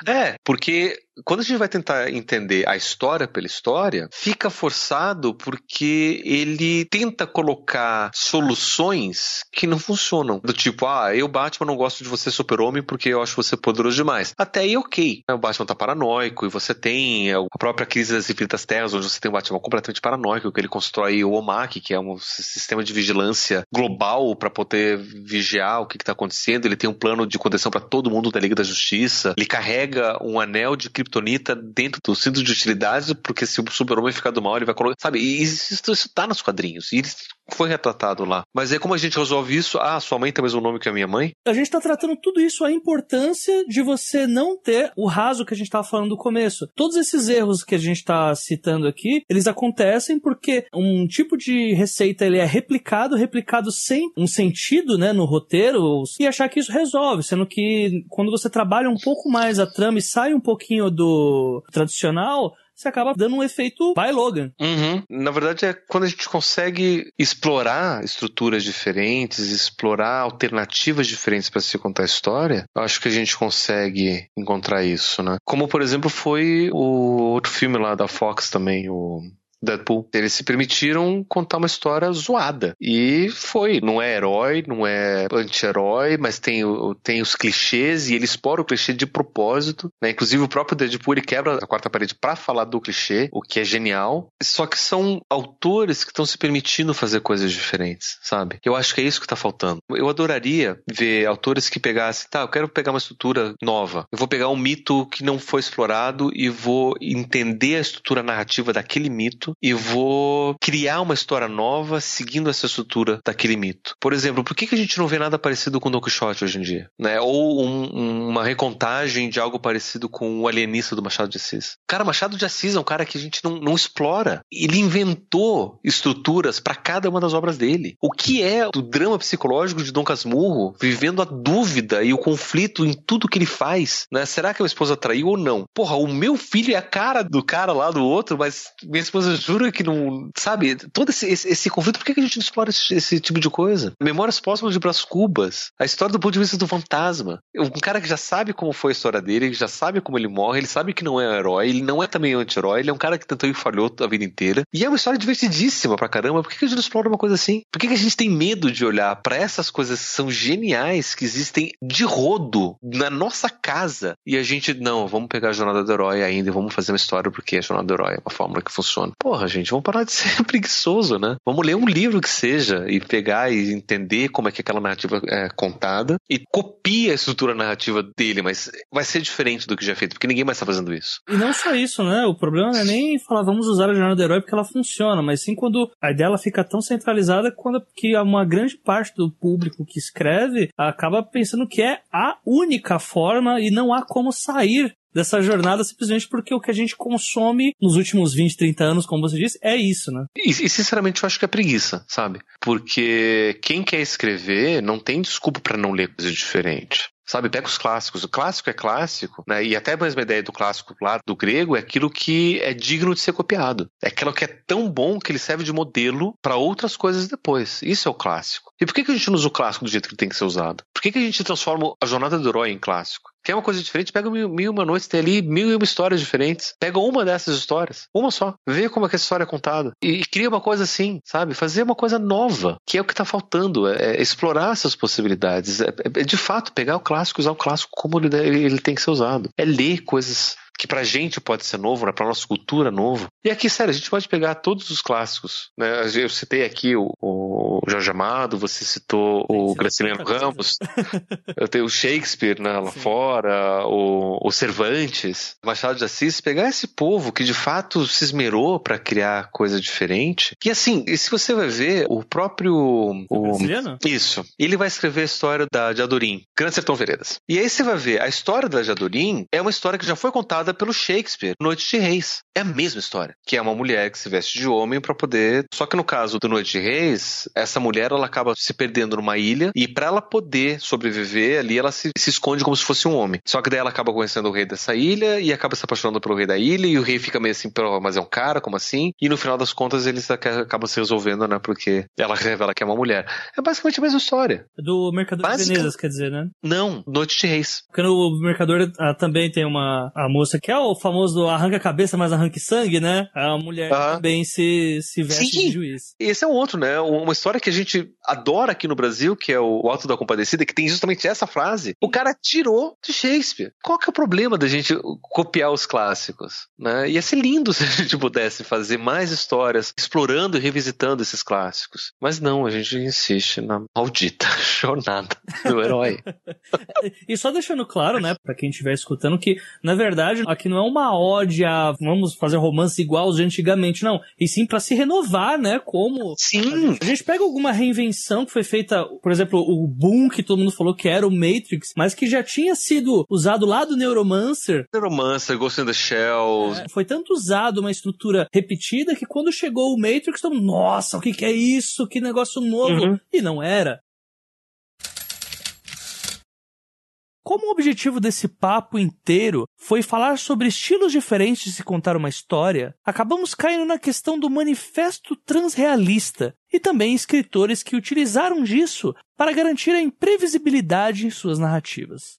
É, porque quando a gente vai tentar entender a história pela história, fica forçado porque ele tenta colocar soluções que não funcionam. Do tipo, ah, eu, Batman, não gosto de você super-homem porque eu acho você poderoso demais. Até aí, ok. O Batman tá paranoico e você tem a própria crise das infinitas terras, onde você tem o Batman completamente paranoico, que ele constrói o OMAC, que é um sistema de vigilância global para poder vigiar o que, que tá acontecendo. Ele tem um plano de contenção para todo mundo da Liga da Justiça. Ele carrega um anel de kryptonita dentro do cinto de utilidades, porque se o super-homem ficar do mal, ele vai colocar. Sabe, e isso, isso tá nos quadrinhos. E isso foi retratado lá. Mas aí, como a gente resolve isso? Ah, sua mãe tem o mesmo nome que a minha mãe? A gente tá tratando tudo isso, a importância de você não ter o raso que a gente tava falando no começo. Todos esses erros que a gente tá citando aqui, eles acontecem porque um tipo de receita ele é replicado, replicado sem um sentido, né, no roteiro, e achar que isso resolve, sendo que quando você trabalha um pouco mais a trama e sai um pouquinho do tradicional, você acaba dando um efeito by Logan. Uhum. Na verdade, é quando a gente consegue explorar estruturas diferentes, explorar alternativas diferentes para se contar a história, eu acho que a gente consegue encontrar isso, né? Como, por exemplo, foi o outro filme lá da Fox também, o Deadpool. Eles se permitiram contar uma história zoada. E foi. Não é herói, não é anti-herói, mas tem, tem os clichês e ele explora o clichê de propósito. Né? Inclusive o próprio Deadpool ele quebra a quarta parede pra falar do clichê, o que é genial. Só que são autores que estão se permitindo fazer coisas diferentes, sabe? Eu acho que é isso que tá faltando. Eu adoraria ver autores que pegassem, tá, eu quero pegar uma estrutura nova. Eu vou pegar um mito que não foi explorado e vou entender a estrutura narrativa daquele mito e vou criar uma história nova seguindo essa estrutura daquele mito. Por exemplo, por que, a gente não vê nada parecido com Don Quixote hoje em dia? Né? Ou um- uma recontagem de algo parecido com o alienista do Machado de Assis. Cara, Machado de Assis é um cara que a gente não, não explora. Ele inventou estruturas para cada uma das obras dele. O que é o drama psicológico de Dom Casmurro vivendo a dúvida e o conflito em tudo que ele faz? Né? Será que a minha esposa traiu ou não? Porra, o meu filho é a cara do cara lá do outro, mas minha esposa jura que não. Sabe? Todo esse, esse, esse conflito, por que a gente não explora esse, esse tipo de coisa? Memórias póstumas de Brás Cubas. A história do ponto de vista do fantasma. Um cara que já sabe como foi a história dele, que já sabe como ele morre, ele sabe que não é um herói, ele não é também um anti-herói, ele é um cara que tentou e falhou a vida inteira. E é uma história divertidíssima pra caramba. Por que a gente não explora uma coisa assim? Por que a gente tem medo de olhar pra essas coisas que são geniais, que existem de rodo na nossa casa? E a gente, não, vamos pegar a jornada do herói ainda e vamos fazer uma história porque a jornada do herói é uma fórmula que funciona. Porra, gente, vamos parar de ser preguiçoso, né? Vamos ler um livro que seja e pegar e entender como é que aquela narrativa é contada e copia a estrutura narrativa dele, mas vai ser diferente do que já é feito, porque ninguém mais tá fazendo isso. E não só isso, né? O problema não é nem falar vamos usar a jornada do herói porque ela funciona, mas sim quando a ideia ela fica tão centralizada quando que uma grande parte do público que escreve acaba pensando que é a única forma e não há como sair dessa jornada simplesmente porque o que a gente consome nos últimos 20, 30 anos, como você disse, é isso, né? E, e, sinceramente eu acho que é preguiça, sabe? Porque quem quer escrever não tem desculpa pra não ler coisa diferente. sabe? Pega os clássicos. O clássico é clássico, né? E até mesmo a ideia do clássico lá do grego é aquilo que é digno de ser copiado. É aquilo que é tão bom que ele serve de modelo para outras coisas depois. Isso é o clássico. E por que, que a gente não usa o clássico do jeito que ele tem que ser usado? Por que, que a gente transforma a jornada do herói em clássico? Quer uma coisa diferente? Pega mil, mil uma noites, tem ali mil e uma histórias diferentes. Pega uma dessas histórias, uma só. Vê como é que essa história é contada. E, e cria uma coisa assim, sabe? Fazer uma coisa nova, que é o que está faltando. É, é, explorar essas possibilidades. É, é, de fato pegar o clássico, usar o clássico como ele, ele, ele tem que ser usado. É ler coisas que pra gente pode ser novo, né? pra nossa cultura novo. E aqui, sério, a gente pode pegar todos os clássicos. Né? Eu citei aqui o, o Jorge Amado, você citou o Graciliano Ramos, eu tenho o Shakespeare né, lá Sim. fora, o, o Cervantes, Machado de Assis, pegar esse povo que de fato se esmerou para criar coisa diferente. E assim, e se você vai ver, o próprio. O, Isso. Ele vai escrever a história da de Adorim, Grande Sertão Veredas. E aí você vai ver, a história da de Adorim é uma história que já foi contada pelo Shakespeare, Noite de Reis. É a mesma história, que é uma mulher que se veste de homem para poder. Só que no caso do Noite de Reis, essa mulher ela acaba se perdendo numa ilha e para ela poder sobreviver ali, ela se, se, esconde como se fosse um homem. Só que daí ela acaba conhecendo o rei dessa ilha e acaba se apaixonando pelo rei da ilha e o rei fica meio assim, mas é um cara, como assim? E no final das contas eles acabam se resolvendo, né? Porque ela revela que é uma mulher. É basicamente a mesma história. Do Mercador Basic... de Venezas, quer dizer, né? Não, Noite de Reis. Porque no Mercador ah, também tem uma a moça que é o famoso arranca-cabeça, mas arranca-sangue, né? A mulher ah. também se, se veste Sim. de juiz. Esse é um outro, né? Uma história que a gente adora aqui no Brasil, que é o Alto da Compadecida, que tem justamente essa frase. O cara tirou de Shakespeare. Qual que é o problema da gente copiar os clássicos? Né? Ia ser lindo se a gente pudesse fazer mais histórias explorando e revisitando esses clássicos. Mas não, a gente insiste na maldita jornada do herói. e só deixando claro, né, para quem estiver escutando, que na verdade aqui não é uma ode a vamos fazer romance igual de antigamente, não. E sim para se renovar, né? Como. Sim. A gente, a gente, pega alguma reinvenção que foi feita, por exemplo, o Boom, que todo mundo falou que era o Matrix, mas que já tinha sido usado lá do Neuromancer. Neuromancer, Ghost in the Shell. É, foi tanto usado uma estrutura repetida que quando chegou o Matrix, todo mundo, nossa, o que, que é isso? Que negócio novo. Uhum. E não era. Como o objetivo desse papo inteiro foi falar sobre estilos diferentes de se contar uma história, acabamos caindo na questão do manifesto transrealista e também escritores que utilizaram disso para garantir a imprevisibilidade em suas narrativas.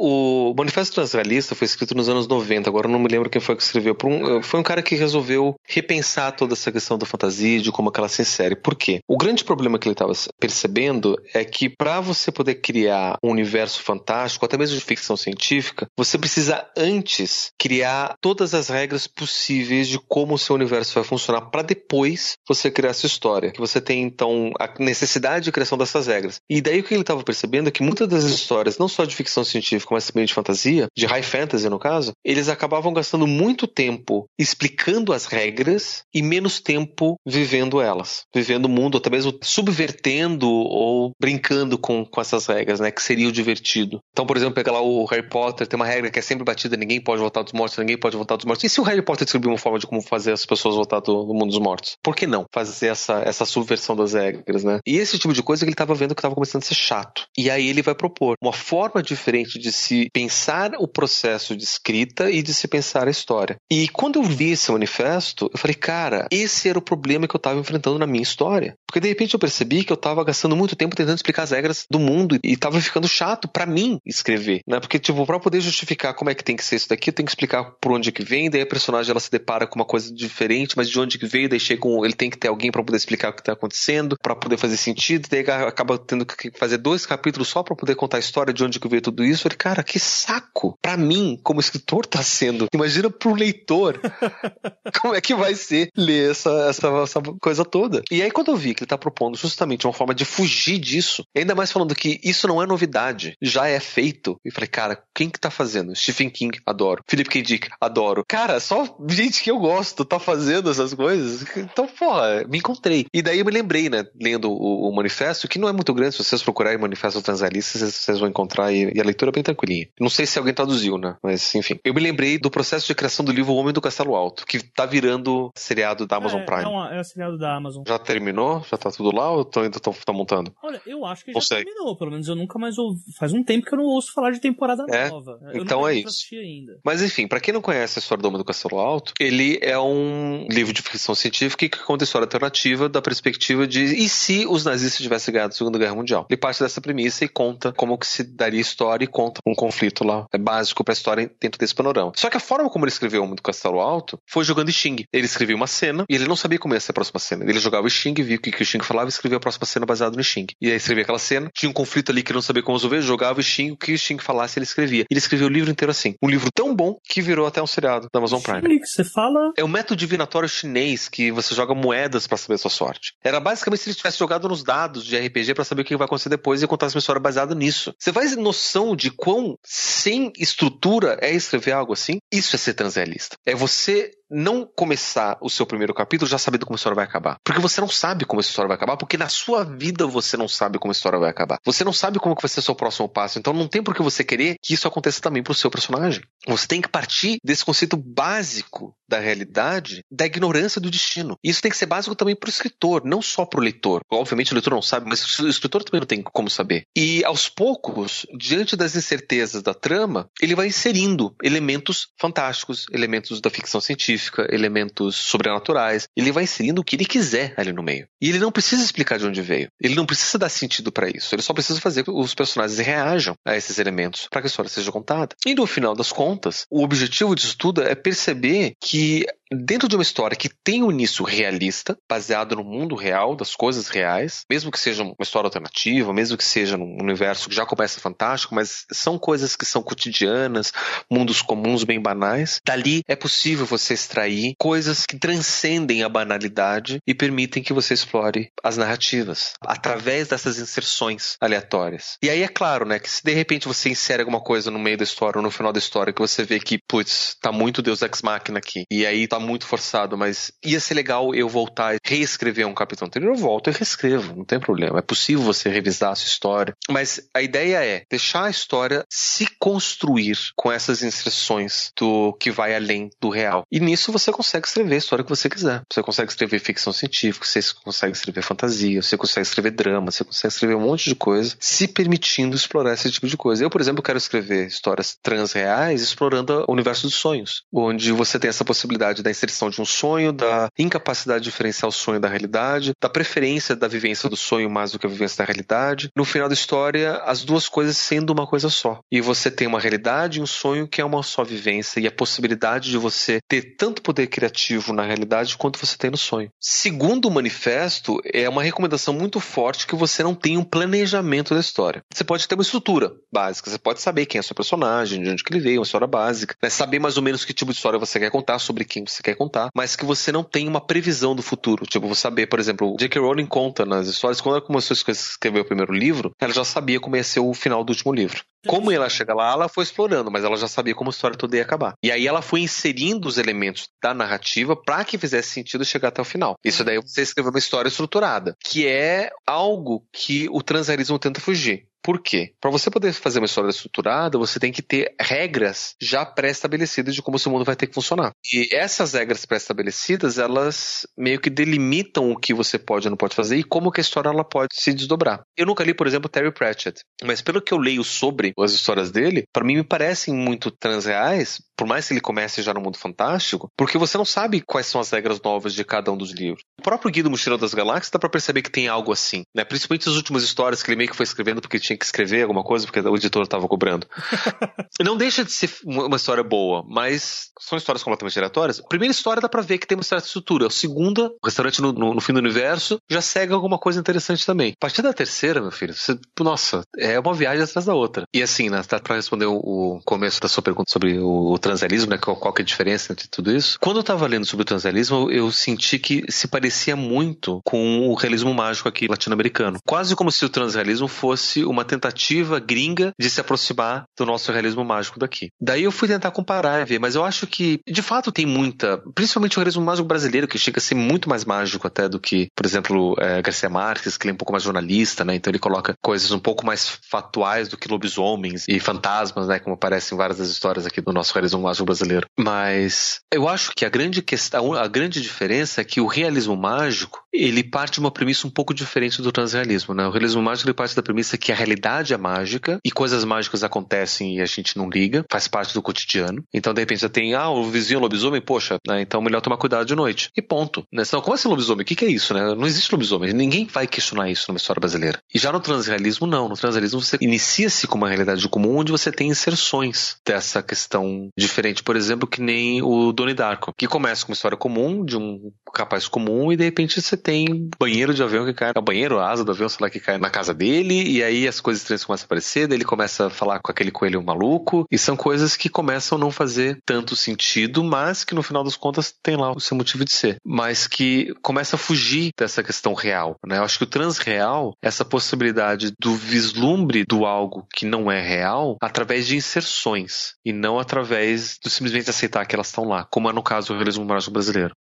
O Manifesto Transrealista foi escrito nos anos 90, agora não me lembro quem foi que escreveu. Um, foi um cara que resolveu repensar toda essa questão da fantasia, de como ela se insere. Por quê? O grande problema que ele estava percebendo é que para você poder criar um universo fantástico, até mesmo de ficção científica, você precisa antes criar todas as regras possíveis de como o seu universo vai funcionar para depois você criar essa história. Que você tem então a necessidade de criação dessas regras. E daí o que ele estava percebendo é que muitas das histórias, não só de ficção científica, como esse meio de fantasia, de high fantasy no caso, eles acabavam gastando muito tempo explicando as regras e menos tempo vivendo elas, vivendo o mundo, até mesmo subvertendo ou brincando com, com essas regras, né? Que seria o divertido. Então, por exemplo, pegar lá o Harry Potter, tem uma regra que é sempre batida, ninguém pode voltar dos mortos, ninguém pode voltar dos mortos. E se o Harry Potter descobrir uma forma de como fazer as pessoas voltar do, do mundo dos mortos? Por que não fazer essa, essa subversão das regras, né? E esse tipo de coisa que ele estava vendo que estava começando a ser chato. E aí ele vai propor uma forma diferente de se pensar o processo de escrita e de se pensar a história. E quando eu vi esse manifesto, eu falei, cara, esse era o problema que eu estava enfrentando na minha história. Porque de repente eu percebi que eu estava gastando muito tempo tentando explicar as regras do mundo e estava ficando chato para mim escrever, né? Porque, tipo, pra poder justificar como é que tem que ser isso daqui, eu tenho que explicar por onde que vem, daí a personagem ela se depara com uma coisa diferente, mas de onde que veio, daí chega um, ele tem que ter alguém para poder explicar o que tá acontecendo, para poder fazer sentido, daí acaba tendo que fazer dois capítulos só para poder contar a história de onde que veio tudo isso. Eu falei, cara, que saco para mim, como escritor, tá sendo. Imagina pro leitor como é que vai ser ler essa, essa, essa, coisa toda. E aí, quando eu vi que ele tá propondo justamente uma forma de fugir disso, ainda mais falando que isso não é novidade, já é feito. E falei, cara, quem que tá fazendo? Stephen King, adoro. Philip K. Dick, adoro. Cara, só gente que eu gosto tá fazendo essas coisas. Então, porra, me encontrei. E daí eu me lembrei, né, lendo o, o manifesto, que não é muito grande, se vocês procurarem manifesto transalista, vocês, vocês vão encontrar e, e a leitura é bem tranquila tranquilinha. Não sei se alguém traduziu, né? Mas enfim. Eu me lembrei do processo de criação do livro O Homem do Castelo Alto, que tá virando seriado da Amazon é, Prime. É, uma, é um seriado da Amazon. Já terminou? Já tá tudo lá ou tô, ainda tô, tá montando? Olha, eu acho que já terminou. Pelo menos eu nunca mais ouvi. Faz um tempo que eu não ouço falar de temporada é? nova. Eu então é isso. Ainda. Mas enfim, para quem não conhece a história do Homem do Castelo Alto, ele é um livro de ficção científica que conta a história alternativa da perspectiva de e se os nazistas tivessem ganhado a Segunda Guerra Mundial? Ele parte dessa premissa e conta como que se daria história e conta um conflito lá. É básico pra história dentro desse panorama. Só que a forma como ele escreveu o Homem do Castelo Alto foi jogando Xing. Ele escreveu uma cena e ele não sabia como ia ser a próxima cena. Ele jogava o Xing, via o que, que o Xing falava e escrevia a próxima cena baseado no Xing. E aí escrevia aquela cena, tinha um conflito ali que ele não sabia como resolver, jogava o Xing, o que o Xing falasse ele escrevia. Ele escreveu o livro inteiro assim. Um livro tão bom que virou até um seriado da Amazon Prime. que você fala? É o método divinatório chinês que você joga moedas para saber a sua sorte. Era basicamente se ele tivesse jogado nos dados de RPG para saber o que vai acontecer depois e contar uma história baseada nisso. Você faz noção de quão sem estrutura é escrever algo assim? Isso é ser transrealista. É você não começar o seu primeiro capítulo já sabendo como a história vai acabar. Porque você não sabe como a história vai acabar, porque na sua vida você não sabe como a história vai acabar. Você não sabe como que vai ser o seu próximo passo, então não tem por que você querer que isso aconteça também pro seu personagem. Você tem que partir desse conceito básico da realidade, da ignorância do destino. E isso tem que ser básico também pro escritor, não só pro leitor. Obviamente o leitor não sabe, mas o escritor também não tem como saber. E aos poucos, diante das incertezas da trama, ele vai inserindo elementos fantásticos, elementos da ficção científica, elementos sobrenaturais. Ele vai inserindo o que ele quiser ali no meio. E ele não precisa explicar de onde veio. Ele não precisa dar sentido para isso. Ele só precisa fazer que os personagens reajam a esses elementos para que a história seja contada. E no final das contas, o objetivo disso tudo é perceber que dentro de uma história que tem um início realista, baseado no mundo real, das coisas reais, mesmo que seja uma história alternativa, mesmo que seja num universo que já começa fantástico, mas são coisas que são cotidianas, mundos comuns bem banais, dali é possível você extrair coisas que transcendem a banalidade e permitem que você explore as narrativas através dessas inserções aleatórias. E aí é claro, né, que se de repente você insere alguma coisa no meio da história ou no final da história que você vê que, putz, tá muito Deus Ex Machina aqui, e aí tá muito forçado, mas ia ser legal eu voltar e reescrever um capítulo anterior, eu volto e reescrevo, não tem problema. É possível você revisar a sua história, mas a ideia é deixar a história se construir com essas inserções do que vai além do real. E nisso você consegue escrever a história que você quiser. Você consegue escrever ficção científica, você consegue escrever fantasia, você consegue escrever drama, você consegue escrever um monte de coisa, se permitindo explorar esse tipo de coisa. Eu, por exemplo, quero escrever histórias transreais explorando o universo dos sonhos, onde você tem essa possibilidade da inserção de um sonho, da incapacidade de diferenciar o sonho da realidade, da preferência da vivência do sonho mais do que a vivência da realidade. No final da história, as duas coisas sendo uma coisa só. E você tem uma realidade e um sonho que é uma só vivência e a possibilidade de você ter tanto poder criativo na realidade quanto você tem no sonho. Segundo o manifesto, é uma recomendação muito forte que você não tenha um planejamento da história. Você pode ter uma estrutura básica, você pode saber quem é seu personagem, de onde que ele veio, uma história básica, né? saber mais ou menos que tipo de história você quer contar, sobre quem você quer contar, mas que você não tem uma previsão do futuro. Tipo, você saber, por exemplo, J.K. Rowling conta nas histórias, quando ela começou a escrever o primeiro livro, ela já sabia como ia ser o final do último livro. Como ela chega lá, ela foi explorando, mas ela já sabia como a história toda ia acabar. E aí ela foi inserindo os elementos da narrativa para que fizesse sentido chegar até o final. Isso daí você escreveu uma história estruturada, que é algo que o transrealismo tenta fugir. Por quê? Para você poder fazer uma história estruturada, você tem que ter regras já pré-estabelecidas de como o seu mundo vai ter que funcionar. E essas regras pré-estabelecidas, elas meio que delimitam o que você pode ou não pode fazer e como que a história ela pode se desdobrar. Eu nunca li, por exemplo, Terry Pratchett, mas pelo que eu leio sobre as histórias dele, para mim me parecem muito transreais, por mais que ele comece já no mundo fantástico, porque você não sabe quais são as regras novas de cada um dos livros. O próprio Guia do Mochileiro das Galáxias dá para perceber que tem algo assim, né? Principalmente as últimas histórias que ele meio que foi escrevendo porque tinha que escrever alguma coisa porque o editor estava cobrando. não deixa de ser uma história boa, mas são histórias completamente aleatórias. A primeira história dá pra ver que tem uma certa estrutura. A segunda, o restaurante no, no, no, fim do universo, já segue alguma coisa interessante também. A partir da terceira, meu filho, você, nossa, é uma viagem atrás da outra. E assim, né, tá pra responder o, o começo da sua pergunta sobre o, o transrealismo, né, qual, qual que é a diferença entre tudo isso. Quando eu tava lendo sobre o transrealismo, eu senti que se parecia muito com o realismo mágico aqui latino-americano. Quase como se o transrealismo fosse uma tentativa gringa de se aproximar do nosso realismo mágico daqui. Daí eu fui tentar comparar e ver, mas eu acho que, de fato, tem muita, principalmente o realismo mágico brasileiro, que chega a ser muito mais mágico até do que, por exemplo, é, Garcia Marques, que ele é um pouco mais jornalista, né? Então ele coloca coisas um pouco mais fatuais do que lobisomens e fantasmas, né? Como aparecem em várias das histórias aqui do nosso realismo mágico brasileiro. Mas eu acho que a grande questão, a grande diferença é que o realismo mágico, ele parte de uma premissa um pouco diferente do transrealismo, né? O realismo mágico ele parte da premissa que a realidade é mágica e coisas mágicas acontecem e a gente não liga, faz parte do cotidiano. Então, de repente, você tem, ah, o vizinho é lobisomem, poxa, né? Então melhor tomar cuidado de noite. E ponto. Né? Senão, como assim lobisomem? O que, que é isso, né? Não existe lobisomem. Ninguém vai questionar isso numa história brasileira. E já no transrealismo, não. No transrealismo, você inicia-se com uma realidade comum onde você tem inserções dessa questão diferente. Por exemplo, que nem o Doni Darko, que começa com uma história comum, de um capaz comum, e de repente você tem banheiro de avião que cai, banheiro, asa do avião, sei lá, que cai na casa dele, e aí as coisas estranhas começam a aparecer, ele começa a falar com aquele coelho maluco, e são coisas que começam a não fazer tanto sentido, mas que no final das contas tem lá o seu motivo de ser. Mas que começa a fugir dessa questão real, né? Eu acho que o transreal, essa possibilidade do vislumbre do algo que não é real, através de inserções, e não através do simplesmente aceitar que elas estão lá, como é no caso do realismo mágico brasileiro.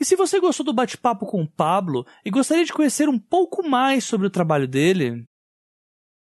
E se você gostou do bate-papo com o Pablo e gostaria de conhecer um pouco mais sobre o trabalho dele,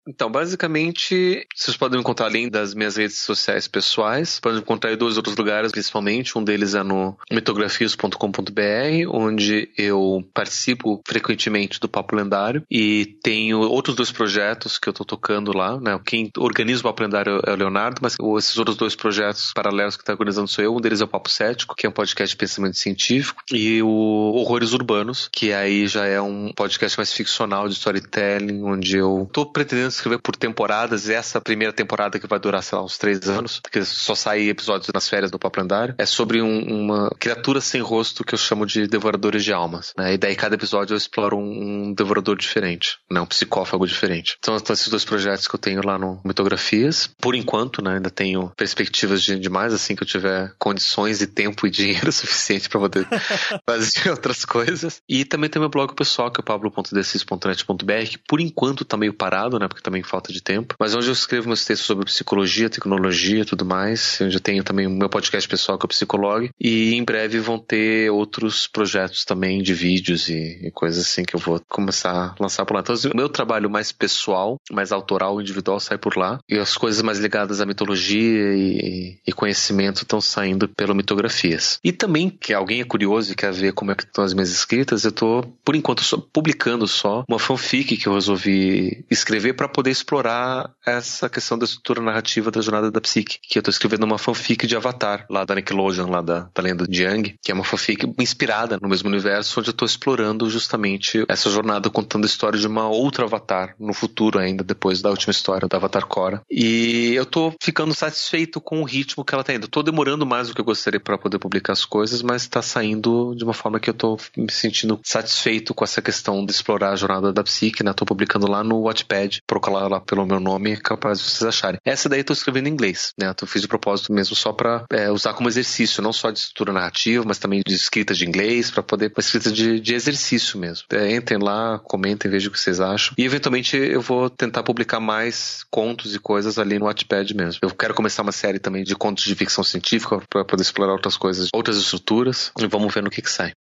então, basicamente, vocês podem encontrar além das minhas redes sociais pessoais. Podem encontrar em dois outros lugares, principalmente. Um deles é no mitografias.com.br, onde eu participo frequentemente do Papo Lendário. E tenho outros dois projetos que eu estou tocando lá. Né? Quem organiza o Papo Lendário é o Leonardo, mas esses outros dois projetos paralelos que está organizando sou eu. Um deles é o Papo Cético, que é um podcast de pensamento científico. E o Horrores Urbanos, que aí já é um podcast mais ficcional de storytelling, onde eu estou pretendendo escrever por temporadas. Essa primeira temporada que vai durar, sei lá, uns três anos, porque só sai episódios nas férias do Papo Lendário, é sobre um, uma criatura sem rosto que eu chamo de devoradores de almas. Né? E daí cada episódio eu exploro um, um devorador diferente, né? um psicófago diferente. Então, são esses dois projetos que eu tenho lá no Mitografias. Por enquanto, né, ainda tenho perspectivas de, de mais, assim que eu tiver condições e tempo e dinheiro suficiente para poder fazer outras coisas. E também tem meu blog pessoal, que é pablo.decis.net.br, que por enquanto tá meio parado, né? Porque também falta de tempo. Mas onde eu escrevo meus textos sobre psicologia, tecnologia e tudo mais. Onde eu tenho também o meu podcast pessoal que é o Psicologue. E em breve vão ter outros projetos também de vídeos e, e coisas assim que eu vou começar a lançar por lá. Então, o meu trabalho mais pessoal, mais autoral, individual, sai por lá. E as coisas mais ligadas à mitologia e, e conhecimento estão saindo pelo Mitografias. E também, que alguém é curioso e quer ver como é que estão as minhas escritas, eu tô, por enquanto, só, publicando só uma fanfic que eu resolvi escrever para poder explorar essa questão da estrutura narrativa da jornada da psique. Que eu tô escrevendo uma fanfic de Avatar, lá da Nickelodeon, lá da, da lenda de Yang, que é uma fanfic inspirada no mesmo universo, onde eu tô explorando justamente essa jornada, contando a história de uma outra Avatar, no futuro ainda, depois da última história da Avatar Korra. E eu tô ficando satisfeito com o ritmo que ela tá indo. tô demorando mais do que eu gostaria para poder publicar as coisas, mas tá saindo de uma forma que eu tô me sentindo satisfeito com essa questão de explorar a jornada da psique, né? Tô publicando lá no Watchpad, procurar lá pelo meu nome, é capaz de vocês acharem. Essa daí eu tô escrevendo em inglês, né? Eu fiz de propósito mesmo só para é, usar como exercício, não só de estrutura narrativa, mas também de escrita de inglês, para poder, pra escrita de, de exercício mesmo. É, entrem lá, comentem, vejam o que vocês acham. E eventualmente eu vou tentar publicar mais contos e coisas ali no Wattpad mesmo. Eu quero começar uma série também de contos de ficção científica para poder explorar outras coisas, outras estruturas, e vamos ver no que que sai.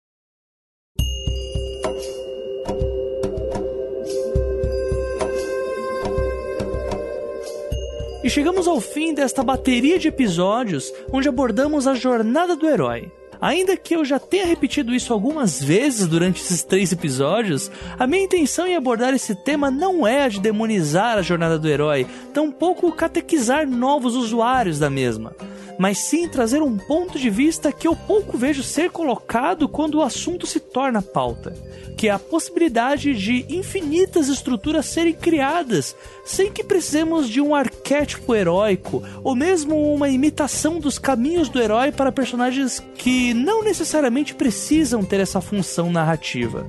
E chegamos ao fim desta bateria de episódios onde abordamos a jornada do herói. Ainda que eu já tenha repetido isso algumas vezes durante esses três episódios, a minha intenção em abordar esse tema não é a de demonizar a jornada do herói, tampouco catequizar novos usuários da mesma, mas sim trazer um ponto de vista que eu pouco vejo ser colocado quando o assunto se torna pauta que é a possibilidade de infinitas estruturas serem criadas sem que precisemos de um arquétipo heróico ou mesmo uma imitação dos caminhos do herói para personagens que não necessariamente precisam ter essa função narrativa.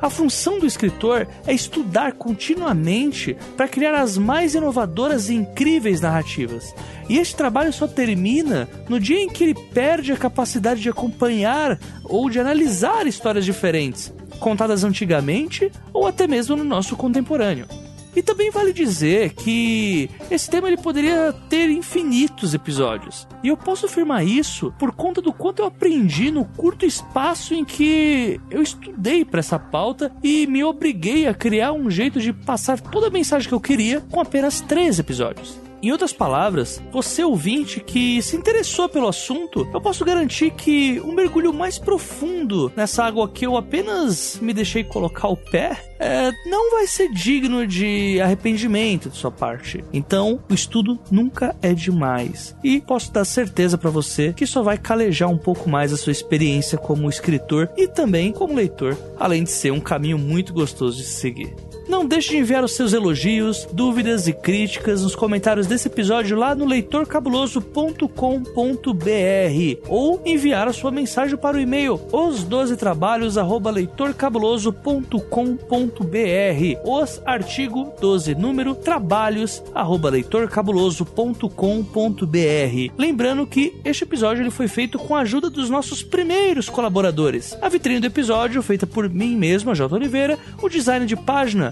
A função do escritor é estudar continuamente para criar as mais inovadoras e incríveis narrativas. E este trabalho só termina no dia em que ele perde a capacidade de acompanhar ou de analisar histórias diferentes contadas antigamente ou até mesmo no nosso contemporâneo. E também vale dizer que esse tema ele poderia ter infinitos episódios. E eu posso afirmar isso por conta do quanto eu aprendi no curto espaço em que eu estudei para essa pauta e me obriguei a criar um jeito de passar toda a mensagem que eu queria com apenas três episódios. Em outras palavras, você ouvinte que se interessou pelo assunto, eu posso garantir que um mergulho mais profundo nessa água que eu apenas me deixei colocar o pé é, não vai ser digno de arrependimento de sua parte. Então, o estudo nunca é demais. E posso dar certeza para você que só vai calejar um pouco mais a sua experiência como escritor e também como leitor, além de ser um caminho muito gostoso de seguir. Não deixe de enviar os seus elogios, dúvidas e críticas nos comentários desse episódio lá no leitorcabuloso.com.br ou enviar a sua mensagem para o e-mail os12trabalhos@leitorcabuloso.com.br. Os artigo 12 número trabalhos@leitorcabuloso.com.br. Lembrando que este episódio ele foi feito com a ajuda dos nossos primeiros colaboradores. A vitrine do episódio feita por mim mesmo, J. Oliveira, o design de página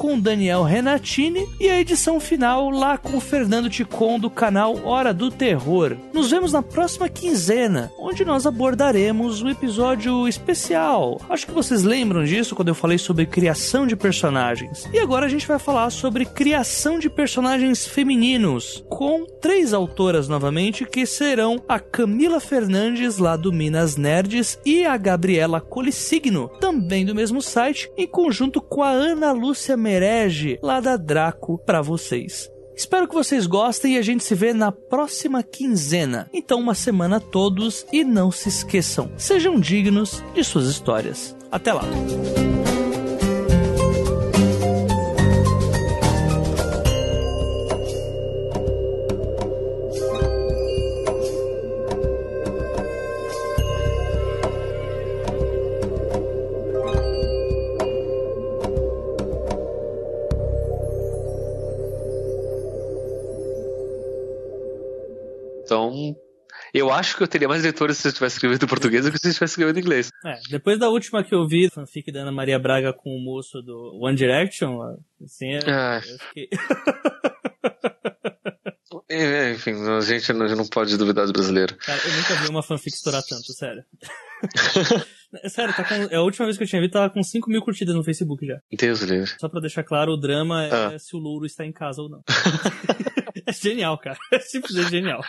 com Daniel Renatini e a edição final lá com o Fernando Ticon do canal Hora do Terror. Nos vemos na próxima quinzena, onde nós abordaremos um episódio especial. Acho que vocês lembram disso quando eu falei sobre criação de personagens. E agora a gente vai falar sobre criação de personagens femininos, com três autoras novamente, que serão a Camila Fernandes, lá do Minas Nerds, e a Gabriela Colissigno, também do mesmo site, em conjunto com a Ana Lúcia Merege, lá da Draco, para vocês. Espero que vocês gostem e a gente se vê na próxima quinzena. Então, uma semana a todos e não se esqueçam, sejam dignos de suas histórias. Até lá! Eu acho que eu teria mais leitores se eu estivesse escrevendo em português do que se eu estivesse escrevendo em inglês. É, depois da última que eu vi, fanfic da Ana Maria Braga com o moço do One Direction, assim, Ah. eu fiquei... É, enfim, a gente não, pode duvidar do brasileiro. Cara, eu nunca vi uma fanfic estourar tanto, sério. É sério, tá com... é a última vez que eu tinha visto, tava com 5 mil curtidas no Facebook já. Deus livre. Só pra deixar claro, o drama é Ah. se o louro está em casa ou não. é genial, cara. É simplesmente genial.